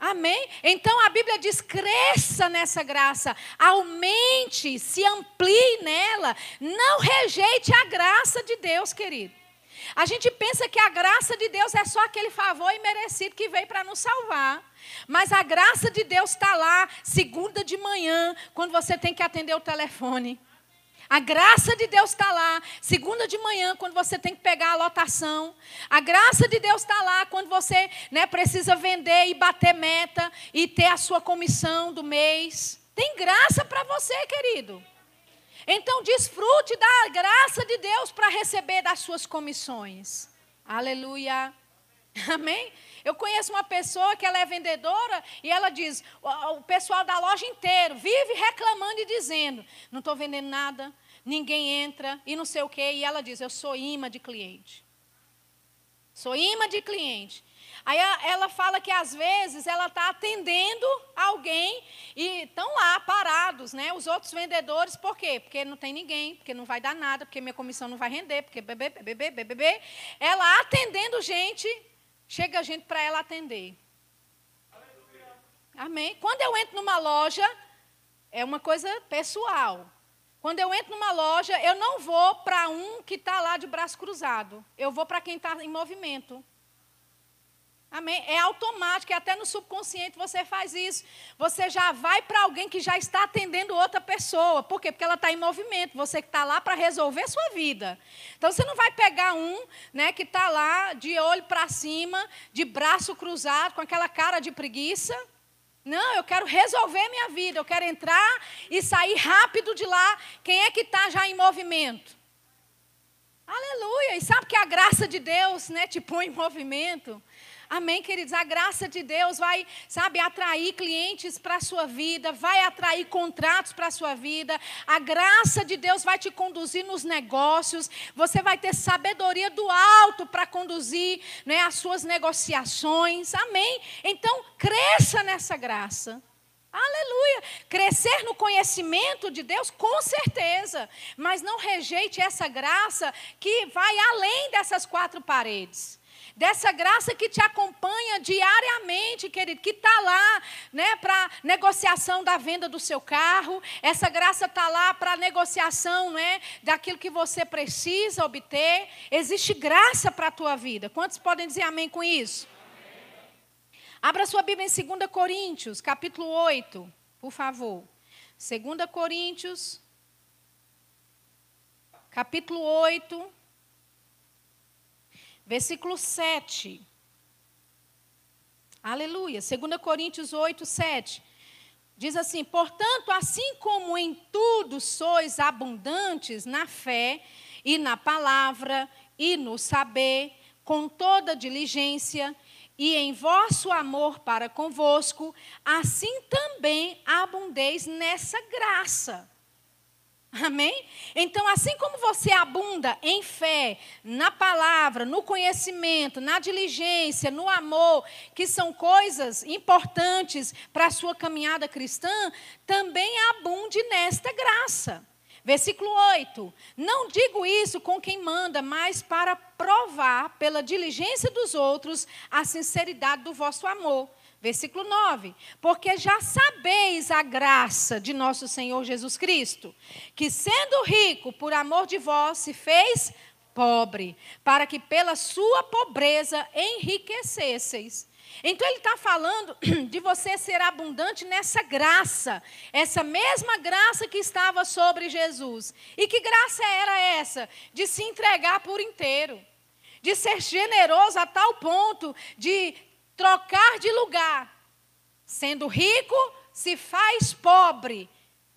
S1: Amém? Então a Bíblia diz: cresça nessa graça, aumente, se amplie nela, não rejeite a graça de Deus, querido. A gente pensa que a graça de Deus é só aquele favor imerecido que veio para nos salvar. Mas a graça de Deus está lá, segunda de manhã, quando você tem que atender o telefone. A graça de Deus está lá, segunda de manhã, quando você tem que pegar a lotação. A graça de Deus está lá quando você né, precisa vender e bater meta e ter a sua comissão do mês. Tem graça para você, querido. Então desfrute da graça de Deus para receber das suas comissões. Aleluia. *laughs* Amém? Eu conheço uma pessoa que ela é vendedora e ela diz, o pessoal da loja inteiro vive reclamando e dizendo, não estou vendendo nada, ninguém entra e não sei o quê. E ela diz, eu sou imã de cliente. Sou imã de cliente. Aí ela fala que às vezes ela está atendendo alguém e estão lá parados, né? Os outros vendedores, por quê? Porque não tem ninguém, porque não vai dar nada, porque minha comissão não vai render, porque bebê, bebê, bebê, bebê. Ela atendendo gente, chega gente para ela atender. Amém? Quando eu entro numa loja, é uma coisa pessoal. Quando eu entro numa loja, eu não vou para um que está lá de braço cruzado. Eu vou para quem está em movimento. Amém? É automático, e até no subconsciente você faz isso. Você já vai para alguém que já está atendendo outra pessoa. Por quê? Porque ela está em movimento. Você que está lá para resolver sua vida. Então você não vai pegar um né, que está lá de olho para cima, de braço cruzado, com aquela cara de preguiça. Não, eu quero resolver minha vida. Eu quero entrar e sair rápido de lá. Quem é que está já em movimento? Aleluia! E sabe que a graça de Deus né, te põe em movimento? Amém, queridos? A graça de Deus vai, sabe, atrair clientes para a sua vida, vai atrair contratos para a sua vida. A graça de Deus vai te conduzir nos negócios. Você vai ter sabedoria do alto para conduzir né, as suas negociações. Amém? Então, cresça nessa graça. Aleluia! Crescer no conhecimento de Deus, com certeza, mas não rejeite essa graça que vai além dessas quatro paredes dessa graça que te acompanha diariamente, querido, que está lá né, para negociação da venda do seu carro, essa graça está lá para negociação né, daquilo que você precisa obter. Existe graça para a tua vida. Quantos podem dizer amém com isso? Abra sua Bíblia em 2 Coríntios, capítulo 8, por favor. 2 Coríntios, capítulo 8 versículo 7. Aleluia. 2 Coríntios 8, 7. Diz assim: Portanto, assim como em tudo sois abundantes na fé e na palavra e no saber, com toda diligência, e em vosso amor para convosco, assim também abundeis nessa graça. Amém? Então, assim como você abunda em fé, na palavra, no conhecimento, na diligência, no amor, que são coisas importantes para a sua caminhada cristã, também abunde nesta graça. Versículo 8: Não digo isso com quem manda, mas para provar pela diligência dos outros a sinceridade do vosso amor. Versículo 9: Porque já sabeis a graça de nosso Senhor Jesus Cristo, que sendo rico por amor de vós, se fez pobre, para que pela sua pobreza enriquecesseis. Então ele está falando *clears throat* de você ser abundante nessa graça, essa mesma graça que estava sobre Jesus. E que graça era essa? De se entregar por inteiro, de ser generoso a tal ponto de trocar de lugar. Sendo rico, se faz pobre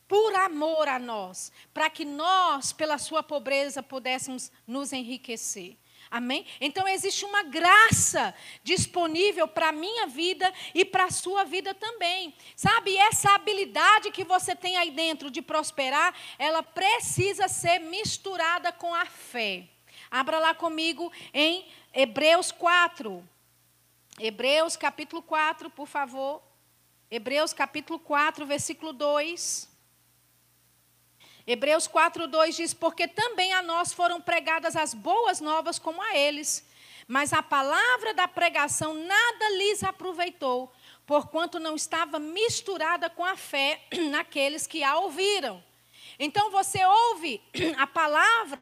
S1: por amor a nós, para que nós, pela sua pobreza, pudéssemos nos enriquecer. Amém? Então existe uma graça disponível para a minha vida e para a sua vida também. Sabe, essa habilidade que você tem aí dentro de prosperar, ela precisa ser misturada com a fé. Abra lá comigo em Hebreus 4. Hebreus capítulo 4, por favor. Hebreus capítulo 4, versículo 2. Hebreus 4, 2 diz: Porque também a nós foram pregadas as boas novas como a eles, mas a palavra da pregação nada lhes aproveitou, porquanto não estava misturada com a fé *clears throat* naqueles que a ouviram. Então você ouve *clears throat* a palavra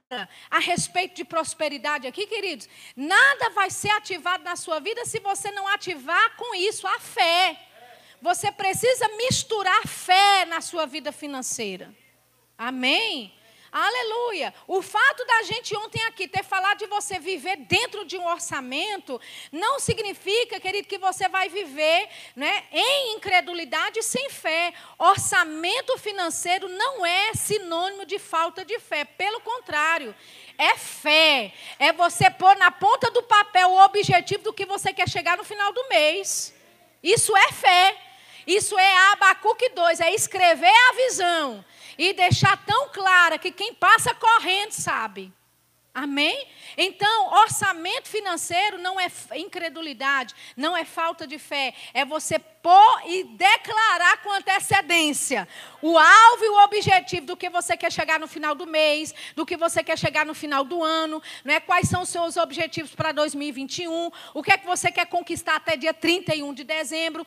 S1: a respeito de prosperidade aqui, queridos. Nada vai ser ativado na sua vida se você não ativar com isso a fé. Você precisa misturar fé na sua vida financeira. Amém? Aleluia. O fato da gente ontem aqui ter falado de você viver dentro de um orçamento, não significa, querido, que você vai viver né, em incredulidade sem fé. Orçamento financeiro não é sinônimo de falta de fé. Pelo contrário, é fé. É você pôr na ponta do papel o objetivo do que você quer chegar no final do mês. Isso é fé. Isso é Abacuque 2, é escrever a visão e deixar tão clara que quem passa correndo sabe. Amém? Então, orçamento financeiro não é incredulidade, não é falta de fé, é você pôr e declarar com antecedência o alvo e o objetivo do que você quer chegar no final do mês, do que você quer chegar no final do ano, né? quais são os seus objetivos para 2021, o que é que você quer conquistar até dia 31 de dezembro.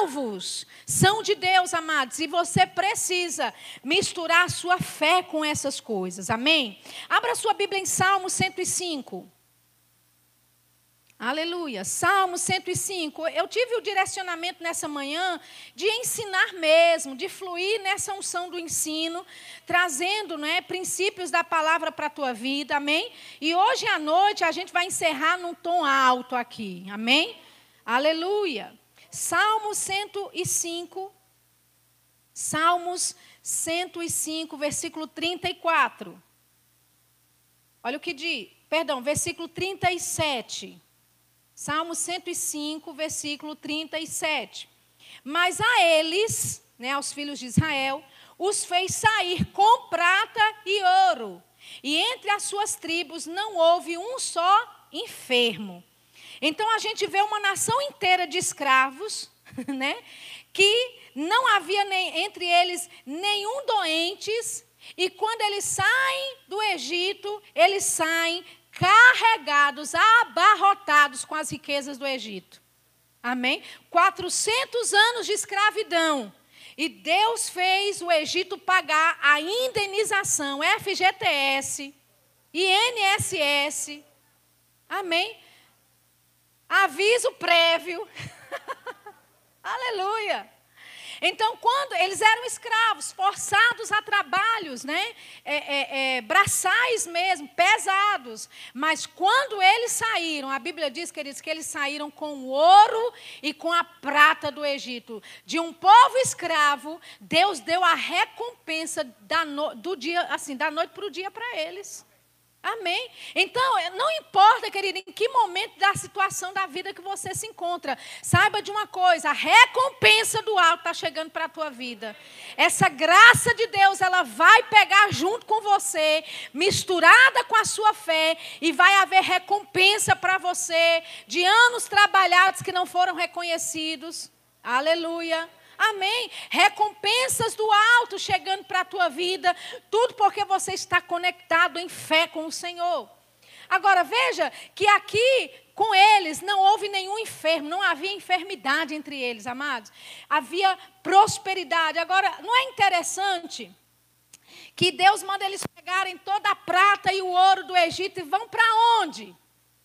S1: Alvos são de Deus, amados, e você precisa misturar a sua fé com essas coisas. Amém? Abra sua Bíblia em Salmo 105. Aleluia. Salmo 105. Eu tive o direcionamento nessa manhã de ensinar mesmo, de fluir nessa unção do ensino, trazendo né, princípios da palavra para a tua vida. Amém? E hoje à noite a gente vai encerrar num tom alto aqui. Amém? Aleluia. Salmo 105. Salmos 105, versículo 34. Olha o que diz. Perdão, versículo 37. Salmo 105, versículo 37. Mas a eles, né, aos filhos de Israel, os fez sair com prata e ouro. E entre as suas tribos não houve um só enfermo. Então a gente vê uma nação inteira de escravos, *laughs* né, que não havia nem, entre eles nenhum doentes, e quando eles saem do Egito, eles saem carregados, abarrotados com as riquezas do Egito. Amém? 400 anos de escravidão. E Deus fez o Egito pagar a indenização FGTS, INSS. Amém? Aviso prévio. *laughs* Aleluia. Então, quando eles eram escravos, forçados a trabalhos, né? É, é, é, braçais mesmo, pesados. Mas quando eles saíram, a Bíblia diz, queridos, que eles saíram com o ouro e com a prata do Egito. De um povo escravo, Deus deu a recompensa no, do dia, assim, da noite para o dia para eles. Amém? Então, não importa, querido, em que momento da situação da vida que você se encontra, saiba de uma coisa: a recompensa do alto está chegando para a tua vida. Essa graça de Deus, ela vai pegar junto com você, misturada com a sua fé, e vai haver recompensa para você de anos trabalhados que não foram reconhecidos. Aleluia. Amém. Recompensas do alto chegando para a tua vida. Tudo porque você está conectado em fé com o Senhor. Agora veja que aqui com eles não houve nenhum enfermo, não havia enfermidade entre eles, amados. Havia prosperidade. Agora, não é interessante que Deus manda eles pegarem toda a prata e o ouro do Egito e vão para onde?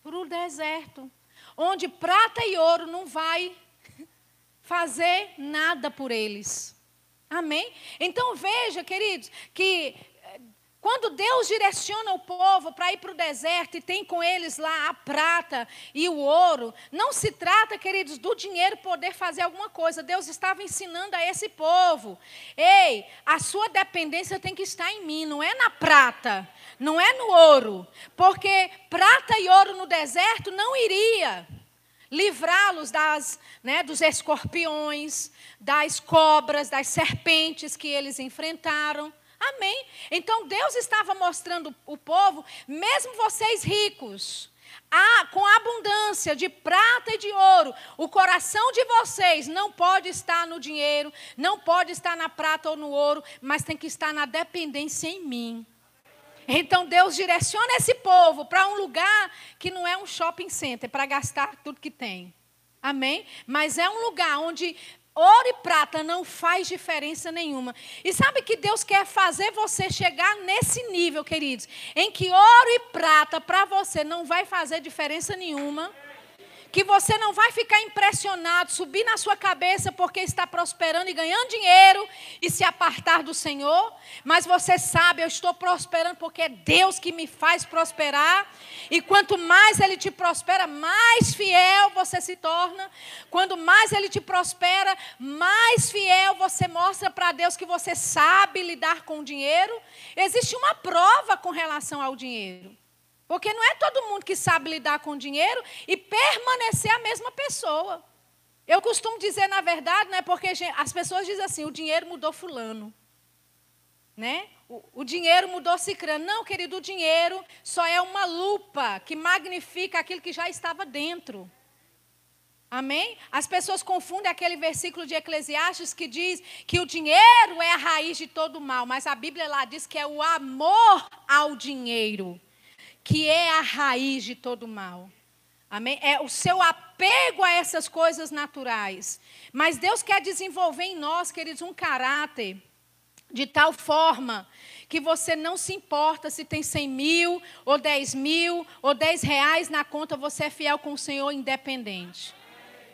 S1: Para o deserto, onde prata e ouro não vai fazer nada por eles. Amém? Então veja, queridos, que quando Deus direciona o povo para ir para o deserto e tem com eles lá a prata e o ouro, não se trata, queridos, do dinheiro poder fazer alguma coisa. Deus estava ensinando a esse povo: ei, a sua dependência tem que estar em mim, não é na prata, não é no ouro, porque prata e ouro no deserto não iria livrá-los das, né, dos escorpiões, das cobras, das serpentes que eles enfrentaram. Amém. Então Deus estava mostrando o povo, mesmo vocês ricos, a, com abundância de prata e de ouro, o coração de vocês não pode estar no dinheiro, não pode estar na prata ou no ouro, mas tem que estar na dependência em mim. Então Deus direciona esse povo para um lugar que não é um shopping center para gastar tudo que tem. Amém? Mas é um lugar onde Ouro e prata não faz diferença nenhuma. E sabe que Deus quer fazer você chegar nesse nível, queridos, em que ouro e prata para você não vai fazer diferença nenhuma que você não vai ficar impressionado, subir na sua cabeça porque está prosperando e ganhando dinheiro e se apartar do Senhor, mas você sabe, eu estou prosperando porque é Deus que me faz prosperar, e quanto mais Ele te prospera, mais fiel você se torna, quando mais Ele te prospera, mais fiel você mostra para Deus que você sabe lidar com o dinheiro. Existe uma prova com relação ao dinheiro. Porque não é todo mundo que sabe lidar com dinheiro e permanecer a mesma pessoa. Eu costumo dizer, na verdade, né, porque as pessoas dizem assim: o dinheiro mudou Fulano. Né? O, o dinheiro mudou Cicrano. Não, querido, o dinheiro só é uma lupa que magnifica aquilo que já estava dentro. Amém? As pessoas confundem aquele versículo de Eclesiastes que diz que o dinheiro é a raiz de todo mal, mas a Bíblia lá diz que é o amor ao dinheiro que é a raiz de todo mal. Amém? É o seu apego a essas coisas naturais. Mas Deus quer desenvolver em nós, queridos, um caráter de tal forma que você não se importa se tem 100 mil, ou 10 mil, ou 10 reais na conta, você é fiel com o Senhor independente.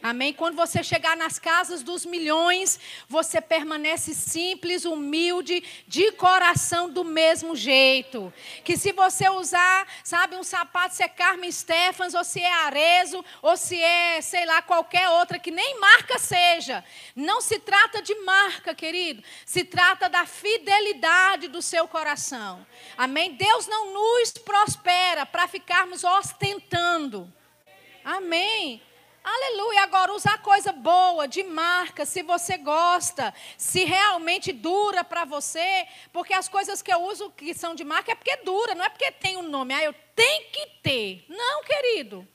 S1: Amém? Quando você chegar nas casas dos milhões, você permanece simples, humilde, de coração do mesmo jeito. Que se você usar, sabe, um sapato, se é Carmen Stephens, ou se é Arezo, ou se é, sei lá, qualquer outra, que nem marca seja. Não se trata de marca, querido. Se trata da fidelidade do seu coração. Amém? Deus não nos prospera para ficarmos ostentando. Amém. Aleluia. Agora, usar coisa boa, de marca, se você gosta, se realmente dura para você. Porque as coisas que eu uso que são de marca é porque dura, não é porque tem um nome. Ah, eu tenho que ter. Não, querido.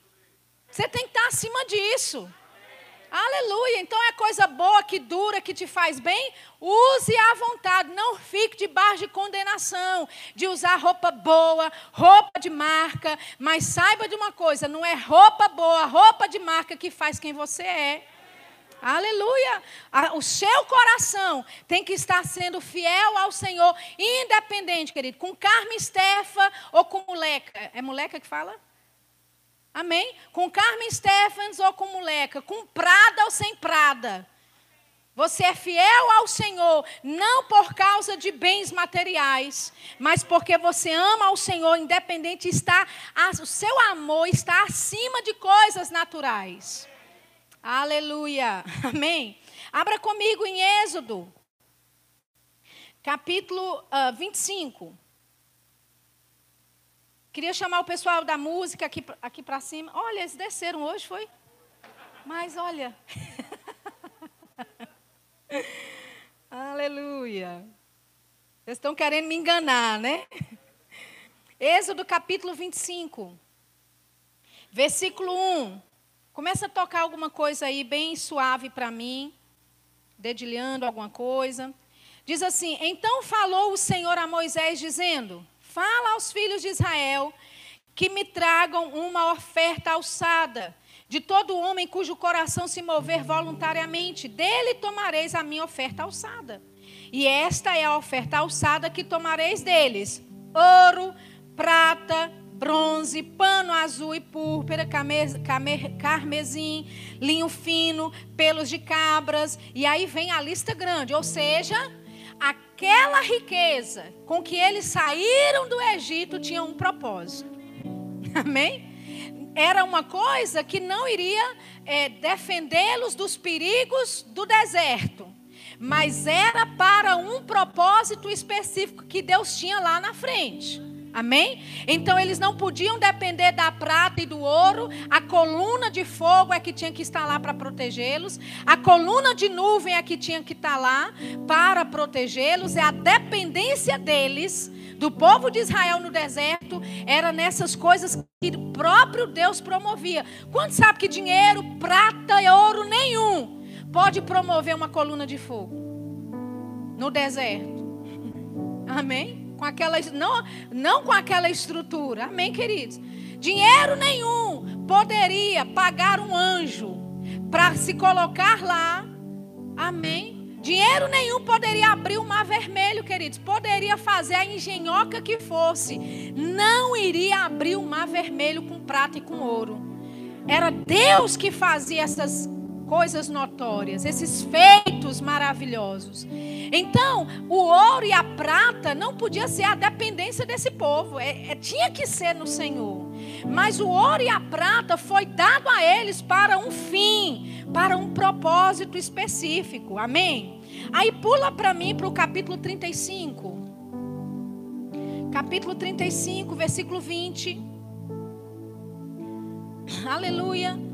S1: Você tem que estar acima disso. Aleluia. Então é coisa boa que dura, que te faz bem. Use à vontade. Não fique debaixo de condenação de usar roupa boa, roupa de marca. Mas saiba de uma coisa: não é roupa boa, roupa de marca que faz quem você é. Aleluia. O seu coração tem que estar sendo fiel ao Senhor, independente, querido, com Carmen Stefa ou com moleca. É moleca que fala? Amém? Com Carmen Stephens ou com moleca, com Prada ou sem Prada. Você é fiel ao Senhor, não por causa de bens materiais, mas porque você ama ao Senhor, independente está, o seu amor está acima de coisas naturais. Aleluia. *laughs* Amém. Abra comigo em Êxodo, capítulo uh, 25. Queria chamar o pessoal da música aqui, aqui para cima. Olha, eles desceram hoje, foi? Mas olha. *laughs* Aleluia. Vocês estão querendo me enganar, né? Êxodo capítulo 25, versículo 1. Começa a tocar alguma coisa aí bem suave para mim, dedilhando alguma coisa. Diz assim: Então falou o Senhor a Moisés, dizendo: Fala aos filhos de Israel que me tragam uma oferta alçada. De todo homem cujo coração se mover voluntariamente, dele tomareis a minha oferta alçada. E esta é a oferta alçada que tomareis deles: ouro, prata, bronze, pano azul e púrpura, carmesim, linho fino, pelos de cabras. E aí vem a lista grande, ou seja, aquela riqueza com que eles saíram do Egito tinha um propósito. *laughs* Amém? Era uma coisa que não iria é, defendê-los dos perigos do deserto, mas era para um propósito específico que Deus tinha lá na frente. Amém? Então eles não podiam depender da prata e do ouro. A coluna de fogo é que tinha que estar lá para protegê-los. A coluna de nuvem é que tinha que estar lá para protegê-los. É a dependência deles, do povo de Israel no deserto, era nessas coisas que o próprio Deus promovia. Quanto sabe que dinheiro, prata e ouro nenhum pode promover uma coluna de fogo no deserto? *laughs* Amém? Com aquela não, não com aquela estrutura. Amém, queridos? Dinheiro nenhum poderia pagar um anjo para se colocar lá. Amém. Dinheiro nenhum poderia abrir o mar vermelho, queridos. Poderia fazer a engenhoca que fosse. Não iria abrir o mar vermelho com prata e com ouro. Era Deus que fazia essas coisas notórias, esses feitos maravilhosos. Então, o ouro e a prata não podia ser a dependência desse povo, é, é, tinha que ser no Senhor. Mas o ouro e a prata foi dado a eles para um fim, para um propósito específico. Amém? Aí pula para mim para o capítulo 35. Capítulo 35, versículo 20. Aleluia.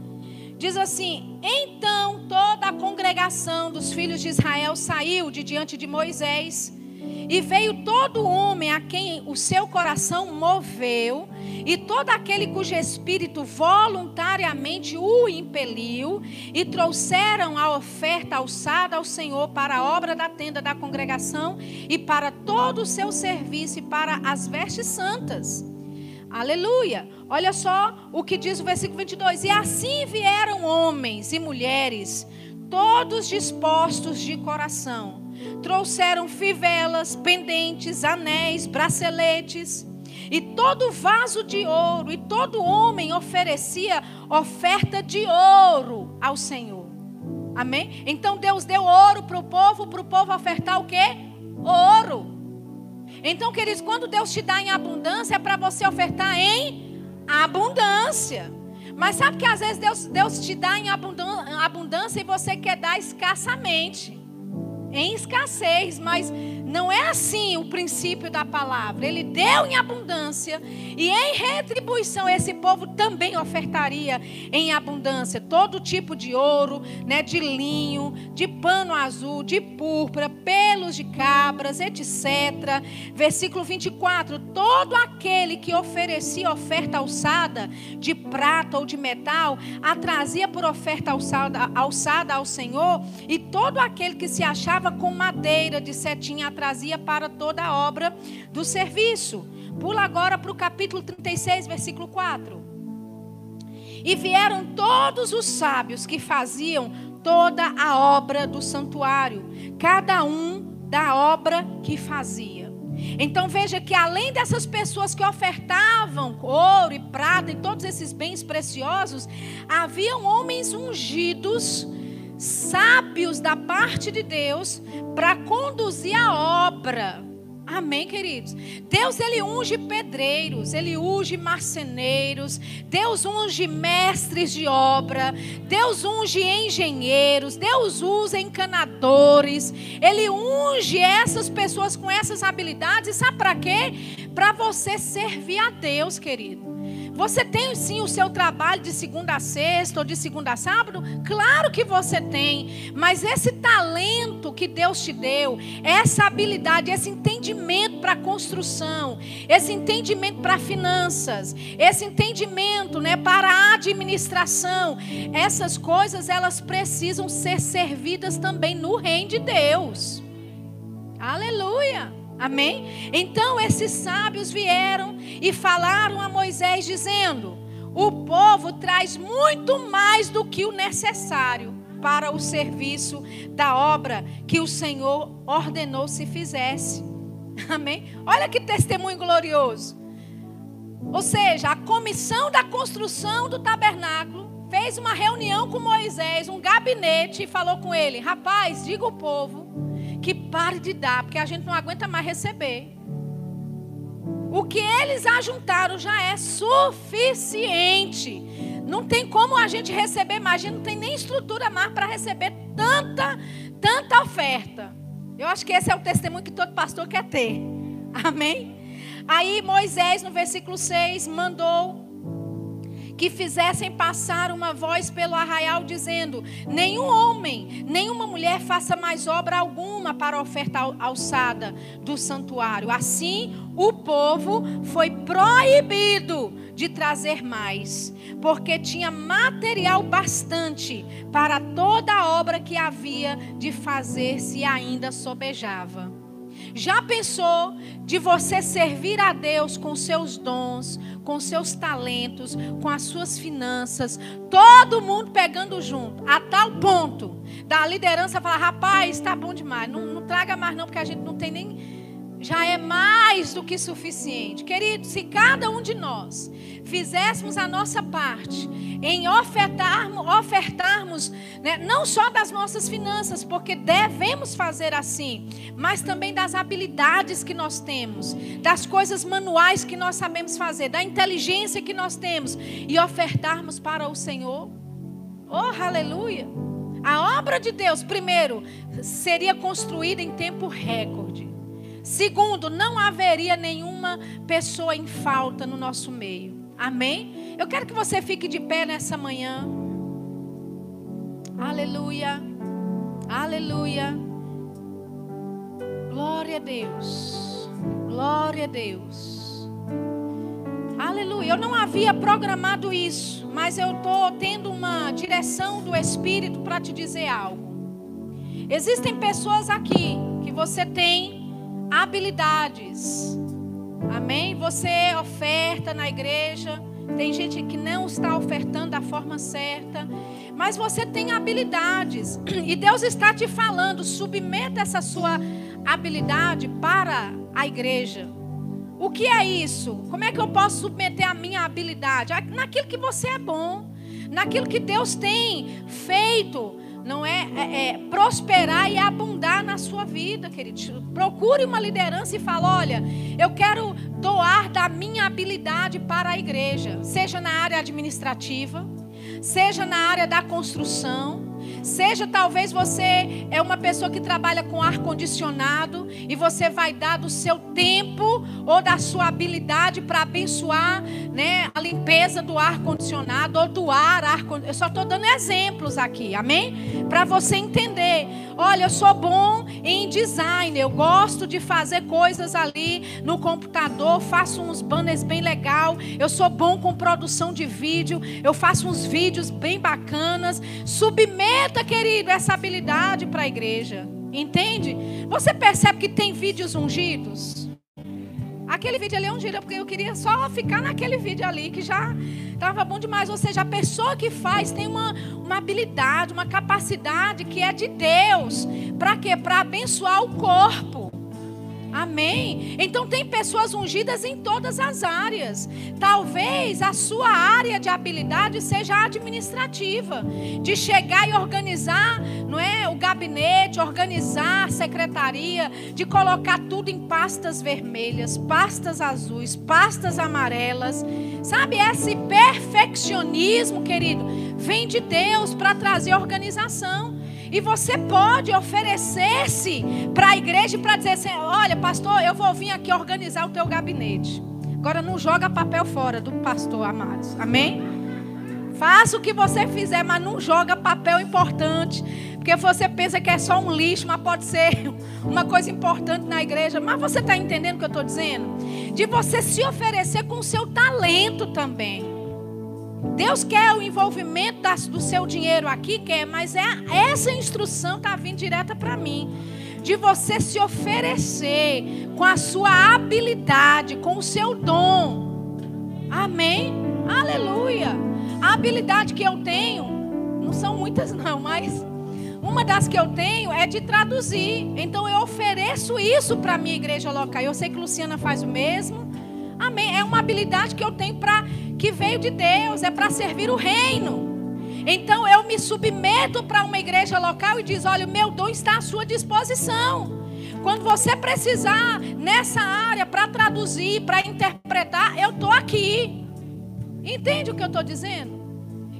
S1: Diz assim: Então toda a congregação dos filhos de Israel saiu de diante de Moisés, e veio todo homem a quem o seu coração moveu, e todo aquele cujo espírito voluntariamente o impeliu, e trouxeram a oferta alçada ao Senhor para a obra da tenda da congregação e para todo o seu serviço e para as vestes santas. Aleluia. Olha só o que diz o versículo 22. E assim vieram homens e mulheres, todos dispostos de coração. Trouxeram fivelas, pendentes, anéis, braceletes. E todo vaso de ouro, e todo homem oferecia oferta de ouro ao Senhor. Amém? Então Deus deu ouro para o povo, para o povo ofertar o quê? Ouro. Então, queridos, quando Deus te dá em abundância, é para você ofertar em abundância. Mas sabe que às vezes Deus, Deus te dá em abundância e você quer dar escassamente em escassez, mas não é assim o princípio da palavra. Ele deu em abundância e em retribuição esse povo também ofertaria em abundância todo tipo de ouro, né, de linho, de pano azul, de púrpura, pelos de cabras, etc. Versículo 24: todo aquele que oferecia oferta alçada de prata ou de metal, a trazia por oferta alçada, alçada ao Senhor, e todo aquele que se achava com madeira de setinha trazia para toda a obra do serviço. Pula agora para o capítulo 36, versículo 4. E vieram todos os sábios que faziam toda a obra do santuário, cada um da obra que fazia. Então veja que além dessas pessoas que ofertavam ouro e prata e todos esses bens preciosos, haviam homens ungidos sábios da parte de Deus para conduzir a obra. Amém, queridos? Deus ele unge pedreiros, ele unge marceneiros, Deus unge mestres de obra, Deus unge engenheiros, Deus usa encanadores, ele unge essas pessoas com essas habilidades, sabe para quê? Para você servir a Deus, querido. Você tem sim o seu trabalho de segunda a sexta ou de segunda a sábado? Claro que você tem. Mas esse talento que Deus te deu, essa habilidade, esse entendimento para construção, esse entendimento para finanças, esse entendimento, né, para a administração, essas coisas elas precisam ser servidas também no reino de Deus. Aleluia. Amém? Então esses sábios vieram e falaram a Moisés, dizendo: O povo traz muito mais do que o necessário para o serviço da obra que o Senhor ordenou se fizesse. *laughs* Amém? Olha que testemunho glorioso. Ou seja, a comissão da construção do tabernáculo fez uma reunião com Moisés, um gabinete, e falou com ele: Rapaz, diga ao povo que pare de dar, porque a gente não aguenta mais receber. O que eles ajuntaram já é suficiente. Não tem como a gente receber mais, a gente não tem nem estrutura mais para receber tanta, tanta oferta. Eu acho que esse é o testemunho que todo pastor quer ter. Amém? Aí Moisés, no versículo 6, mandou que fizessem passar uma voz pelo arraial, dizendo: Nenhum homem, nenhuma mulher faça mais obra alguma para a oferta alçada do santuário. Assim, o povo foi proibido de trazer mais, porque tinha material bastante para toda a obra que havia de fazer se ainda sobejava. Já pensou de você servir a Deus com seus dons, com seus talentos, com as suas finanças, todo mundo pegando junto, a tal ponto da liderança falar: rapaz, está bom demais, não, não traga mais não, porque a gente não tem nem já é mais do que suficiente. Querido, se cada um de nós fizéssemos a nossa parte em ofertarmos, ofertarmos né, não só das nossas finanças, porque devemos fazer assim, mas também das habilidades que nós temos, das coisas manuais que nós sabemos fazer, da inteligência que nós temos, e ofertarmos para o Senhor. Oh, aleluia! A obra de Deus, primeiro, seria construída em tempo recorde. Segundo, não haveria nenhuma pessoa em falta no nosso meio. Amém? Eu quero que você fique de pé nessa manhã. Aleluia. Aleluia. Glória a Deus. Glória a Deus. Aleluia. Eu não havia programado isso, mas eu estou tendo uma direção do Espírito para te dizer algo. Existem pessoas aqui que você tem habilidades. Amém? Você oferta na igreja. Tem gente que não está ofertando da forma certa. Mas você tem habilidades. *clears throat* E Deus está te falando: submeta essa sua habilidade para a igreja. O que é isso? Como é que eu posso submeter a minha habilidade? Naquilo que você é bom, naquilo que Deus tem feito não é, é, é, prosperar e abundar na sua vida, querido. Procure uma liderança e fale: olha, eu quero doar da minha habilidade para a igreja, seja na área administrativa, seja na área da construção, Seja talvez você é uma pessoa que trabalha com ar condicionado e você vai dar do seu tempo ou da sua habilidade para abençoar, né, a limpeza do ar condicionado ou do ar, ar eu só estou dando exemplos aqui, amém? Para você entender. Olha, eu sou bom em design, eu gosto de fazer coisas ali no computador, faço uns banners bem legal, eu sou bom com produção de vídeo, eu faço uns vídeos bem bacanas, submeta, querido, essa habilidade para a igreja. Entende? Você percebe que tem vídeos ungidos? Aquele vídeo ali é ungido, porque eu queria só ficar naquele vídeo ali, que já estava bom demais. Ou seja, a pessoa que faz tem uma, uma habilidade, uma capacidade que é de Deus. Para quê? Para abençoar o corpo. Amém? Então tem pessoas ungidas em todas as áreas. Talvez a sua área de habilidade seja administrativa, de chegar e organizar, não é, o gabinete, organizar a secretaria, de colocar tudo em pastas vermelhas, pastas azuis, pastas amarelas. Sabe esse perfeccionismo, querido, vem de Deus para trazer organização. E você pode oferecer-se para a igreja para dizer assim: olha, pastor, eu vou vir aqui organizar o teu gabinete. Agora não joga papel fora do pastor, amados. Amém? Faça o que você fizer, mas não joga papel importante. Porque você pensa que é só um lixo, mas pode ser *laughs* uma coisa importante na igreja. Mas você está entendendo o que eu estou dizendo? De você se oferecer com o seu talento também. Deus quer o envolvimento das, do seu dinheiro aqui, quer, mas é essa instrução está vindo direta para mim. de você se oferecer com a sua habilidade, com o seu dom. Amém? Aleluia. A habilidade que eu tenho, não são muitas não, mas uma das que eu tenho é de traduzir. Então eu ofereço isso para a minha igreja local. Eu sei que Luciana faz o mesmo. Amém. É uma habilidade que eu tenho para que veio de Deus, é para servir o reino. Então eu me submeto para uma igreja local e diz: "Olha, o meu dom está à sua disposição". Quando você precisar nessa área para traduzir, para interpretar, eu estou aqui. Entende o que eu estou dizendo?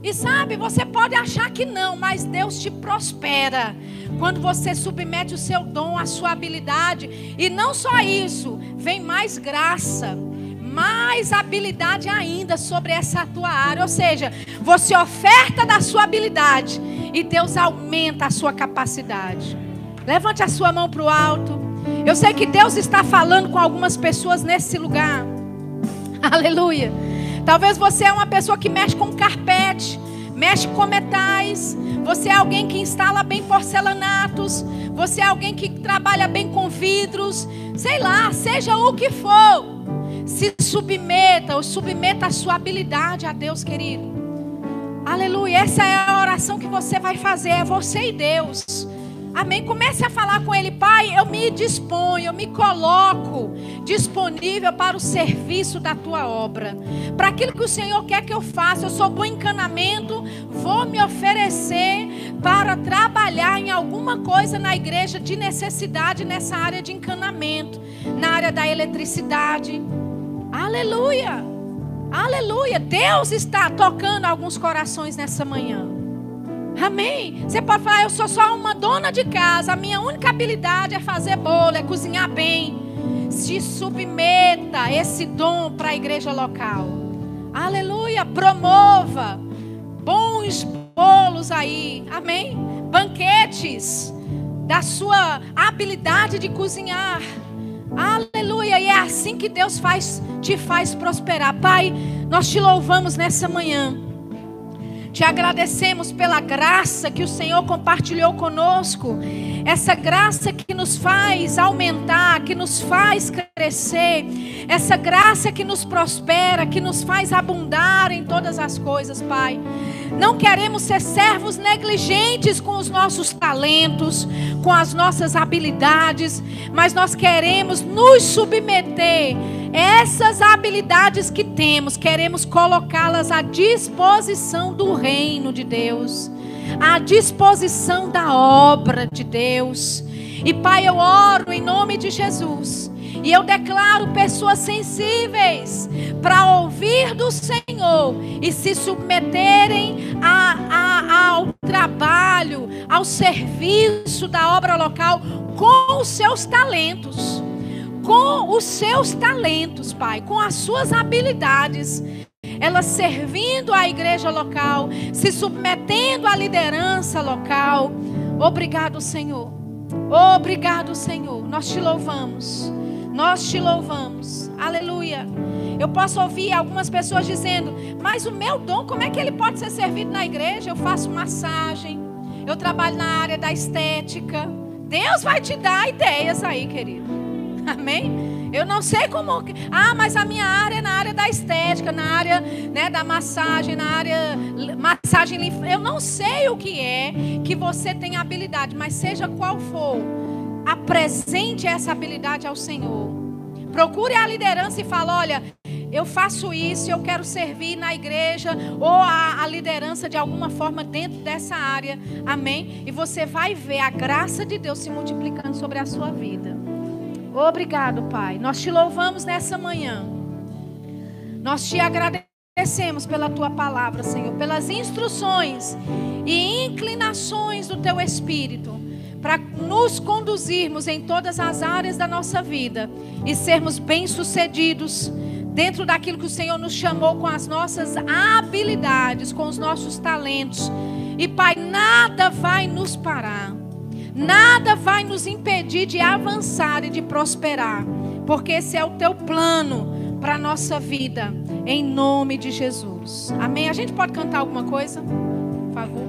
S1: E sabe, você pode achar que não, mas Deus te prospera quando você submete o seu dom, a sua habilidade. E não só isso, vem mais graça, mais habilidade ainda sobre essa tua área. Ou seja, você oferta da sua habilidade e Deus aumenta a sua capacidade. Levante a sua mão para o alto. Eu sei que Deus está falando com algumas pessoas nesse lugar. *laughs* Aleluia. Talvez você é uma pessoa que mexe com carpete, mexe com metais. Você é alguém que instala bem porcelanatos. Você é alguém que trabalha bem com vidros. Sei lá, seja o que for. Se submeta ou submeta a sua habilidade a Deus, querido. Aleluia. Essa é a oração que você vai fazer. É você e Deus. Amém. Comece a falar com Ele, Pai. Eu me disponho, eu me coloco disponível para o serviço da tua obra, para aquilo que o Senhor quer que eu faça. Eu sou bom encanamento, vou me oferecer para trabalhar em alguma coisa na igreja de necessidade nessa área de encanamento, na área da eletricidade. Aleluia. Aleluia. Deus está tocando alguns corações nessa manhã. Amém. Você pode falar, eu sou só uma dona de casa. A minha única habilidade é fazer bolo, é cozinhar bem. Se submeta esse dom para a igreja local. Aleluia. Promova bons bolos aí. Amém. Banquetes da sua habilidade de cozinhar. Aleluia. E é assim que Deus faz, te faz prosperar. Pai, nós te louvamos nessa manhã. Te agradecemos pela graça que o Senhor compartilhou conosco. Essa graça que nos faz aumentar, que nos faz crescer. Essa graça que nos prospera, que nos faz abundar em todas as coisas, Pai. Não queremos ser servos negligentes com os nossos talentos, com as nossas habilidades, mas nós queremos nos submeter essas habilidades que temos, queremos colocá-las à disposição do reino de Deus, à disposição da obra de Deus. E Pai, eu oro em nome de Jesus. E eu declaro pessoas sensíveis para ouvir do Senhor e se submeterem a, a, ao trabalho, ao serviço da obra local com os seus talentos com os seus talentos, Pai, com as suas habilidades, ela servindo a igreja local, se submetendo à liderança local. Obrigado, Senhor. Obrigado, Senhor. Nós te louvamos. Nós te louvamos. Aleluia. Eu posso ouvir algumas pessoas dizendo: Mas o meu dom, como é que ele pode ser servido na igreja? Eu faço massagem, eu trabalho na área da estética. Deus vai te dar ideias aí, querido. *laughs* Amém? Eu não sei como. Ah, mas a minha área é na área da estética, na área né, da massagem, na área massagem. Eu não sei o que é que você tem habilidade, mas seja qual for, apresente essa habilidade ao Senhor. Procure a liderança e fale: olha, eu faço isso, eu quero servir na igreja ou a, a, liderança de alguma forma dentro dessa área. Amém? E você vai ver a graça de Deus se multiplicando sobre a sua vida. Obrigado, Pai. Nós te louvamos nessa manhã. Nós te agradecemos pela tua palavra, Senhor, pelas instruções e inclinações do teu espírito para nos conduzirmos em todas as áreas da nossa vida e sermos bem-sucedidos dentro daquilo que o Senhor nos chamou com as nossas habilidades, com os nossos talentos. E Pai, nada vai nos parar. Nada vai nos impedir de avançar e de prosperar, porque esse é o teu plano para a nossa vida, em nome de Jesus. Amém? A gente pode cantar alguma coisa? Por favor.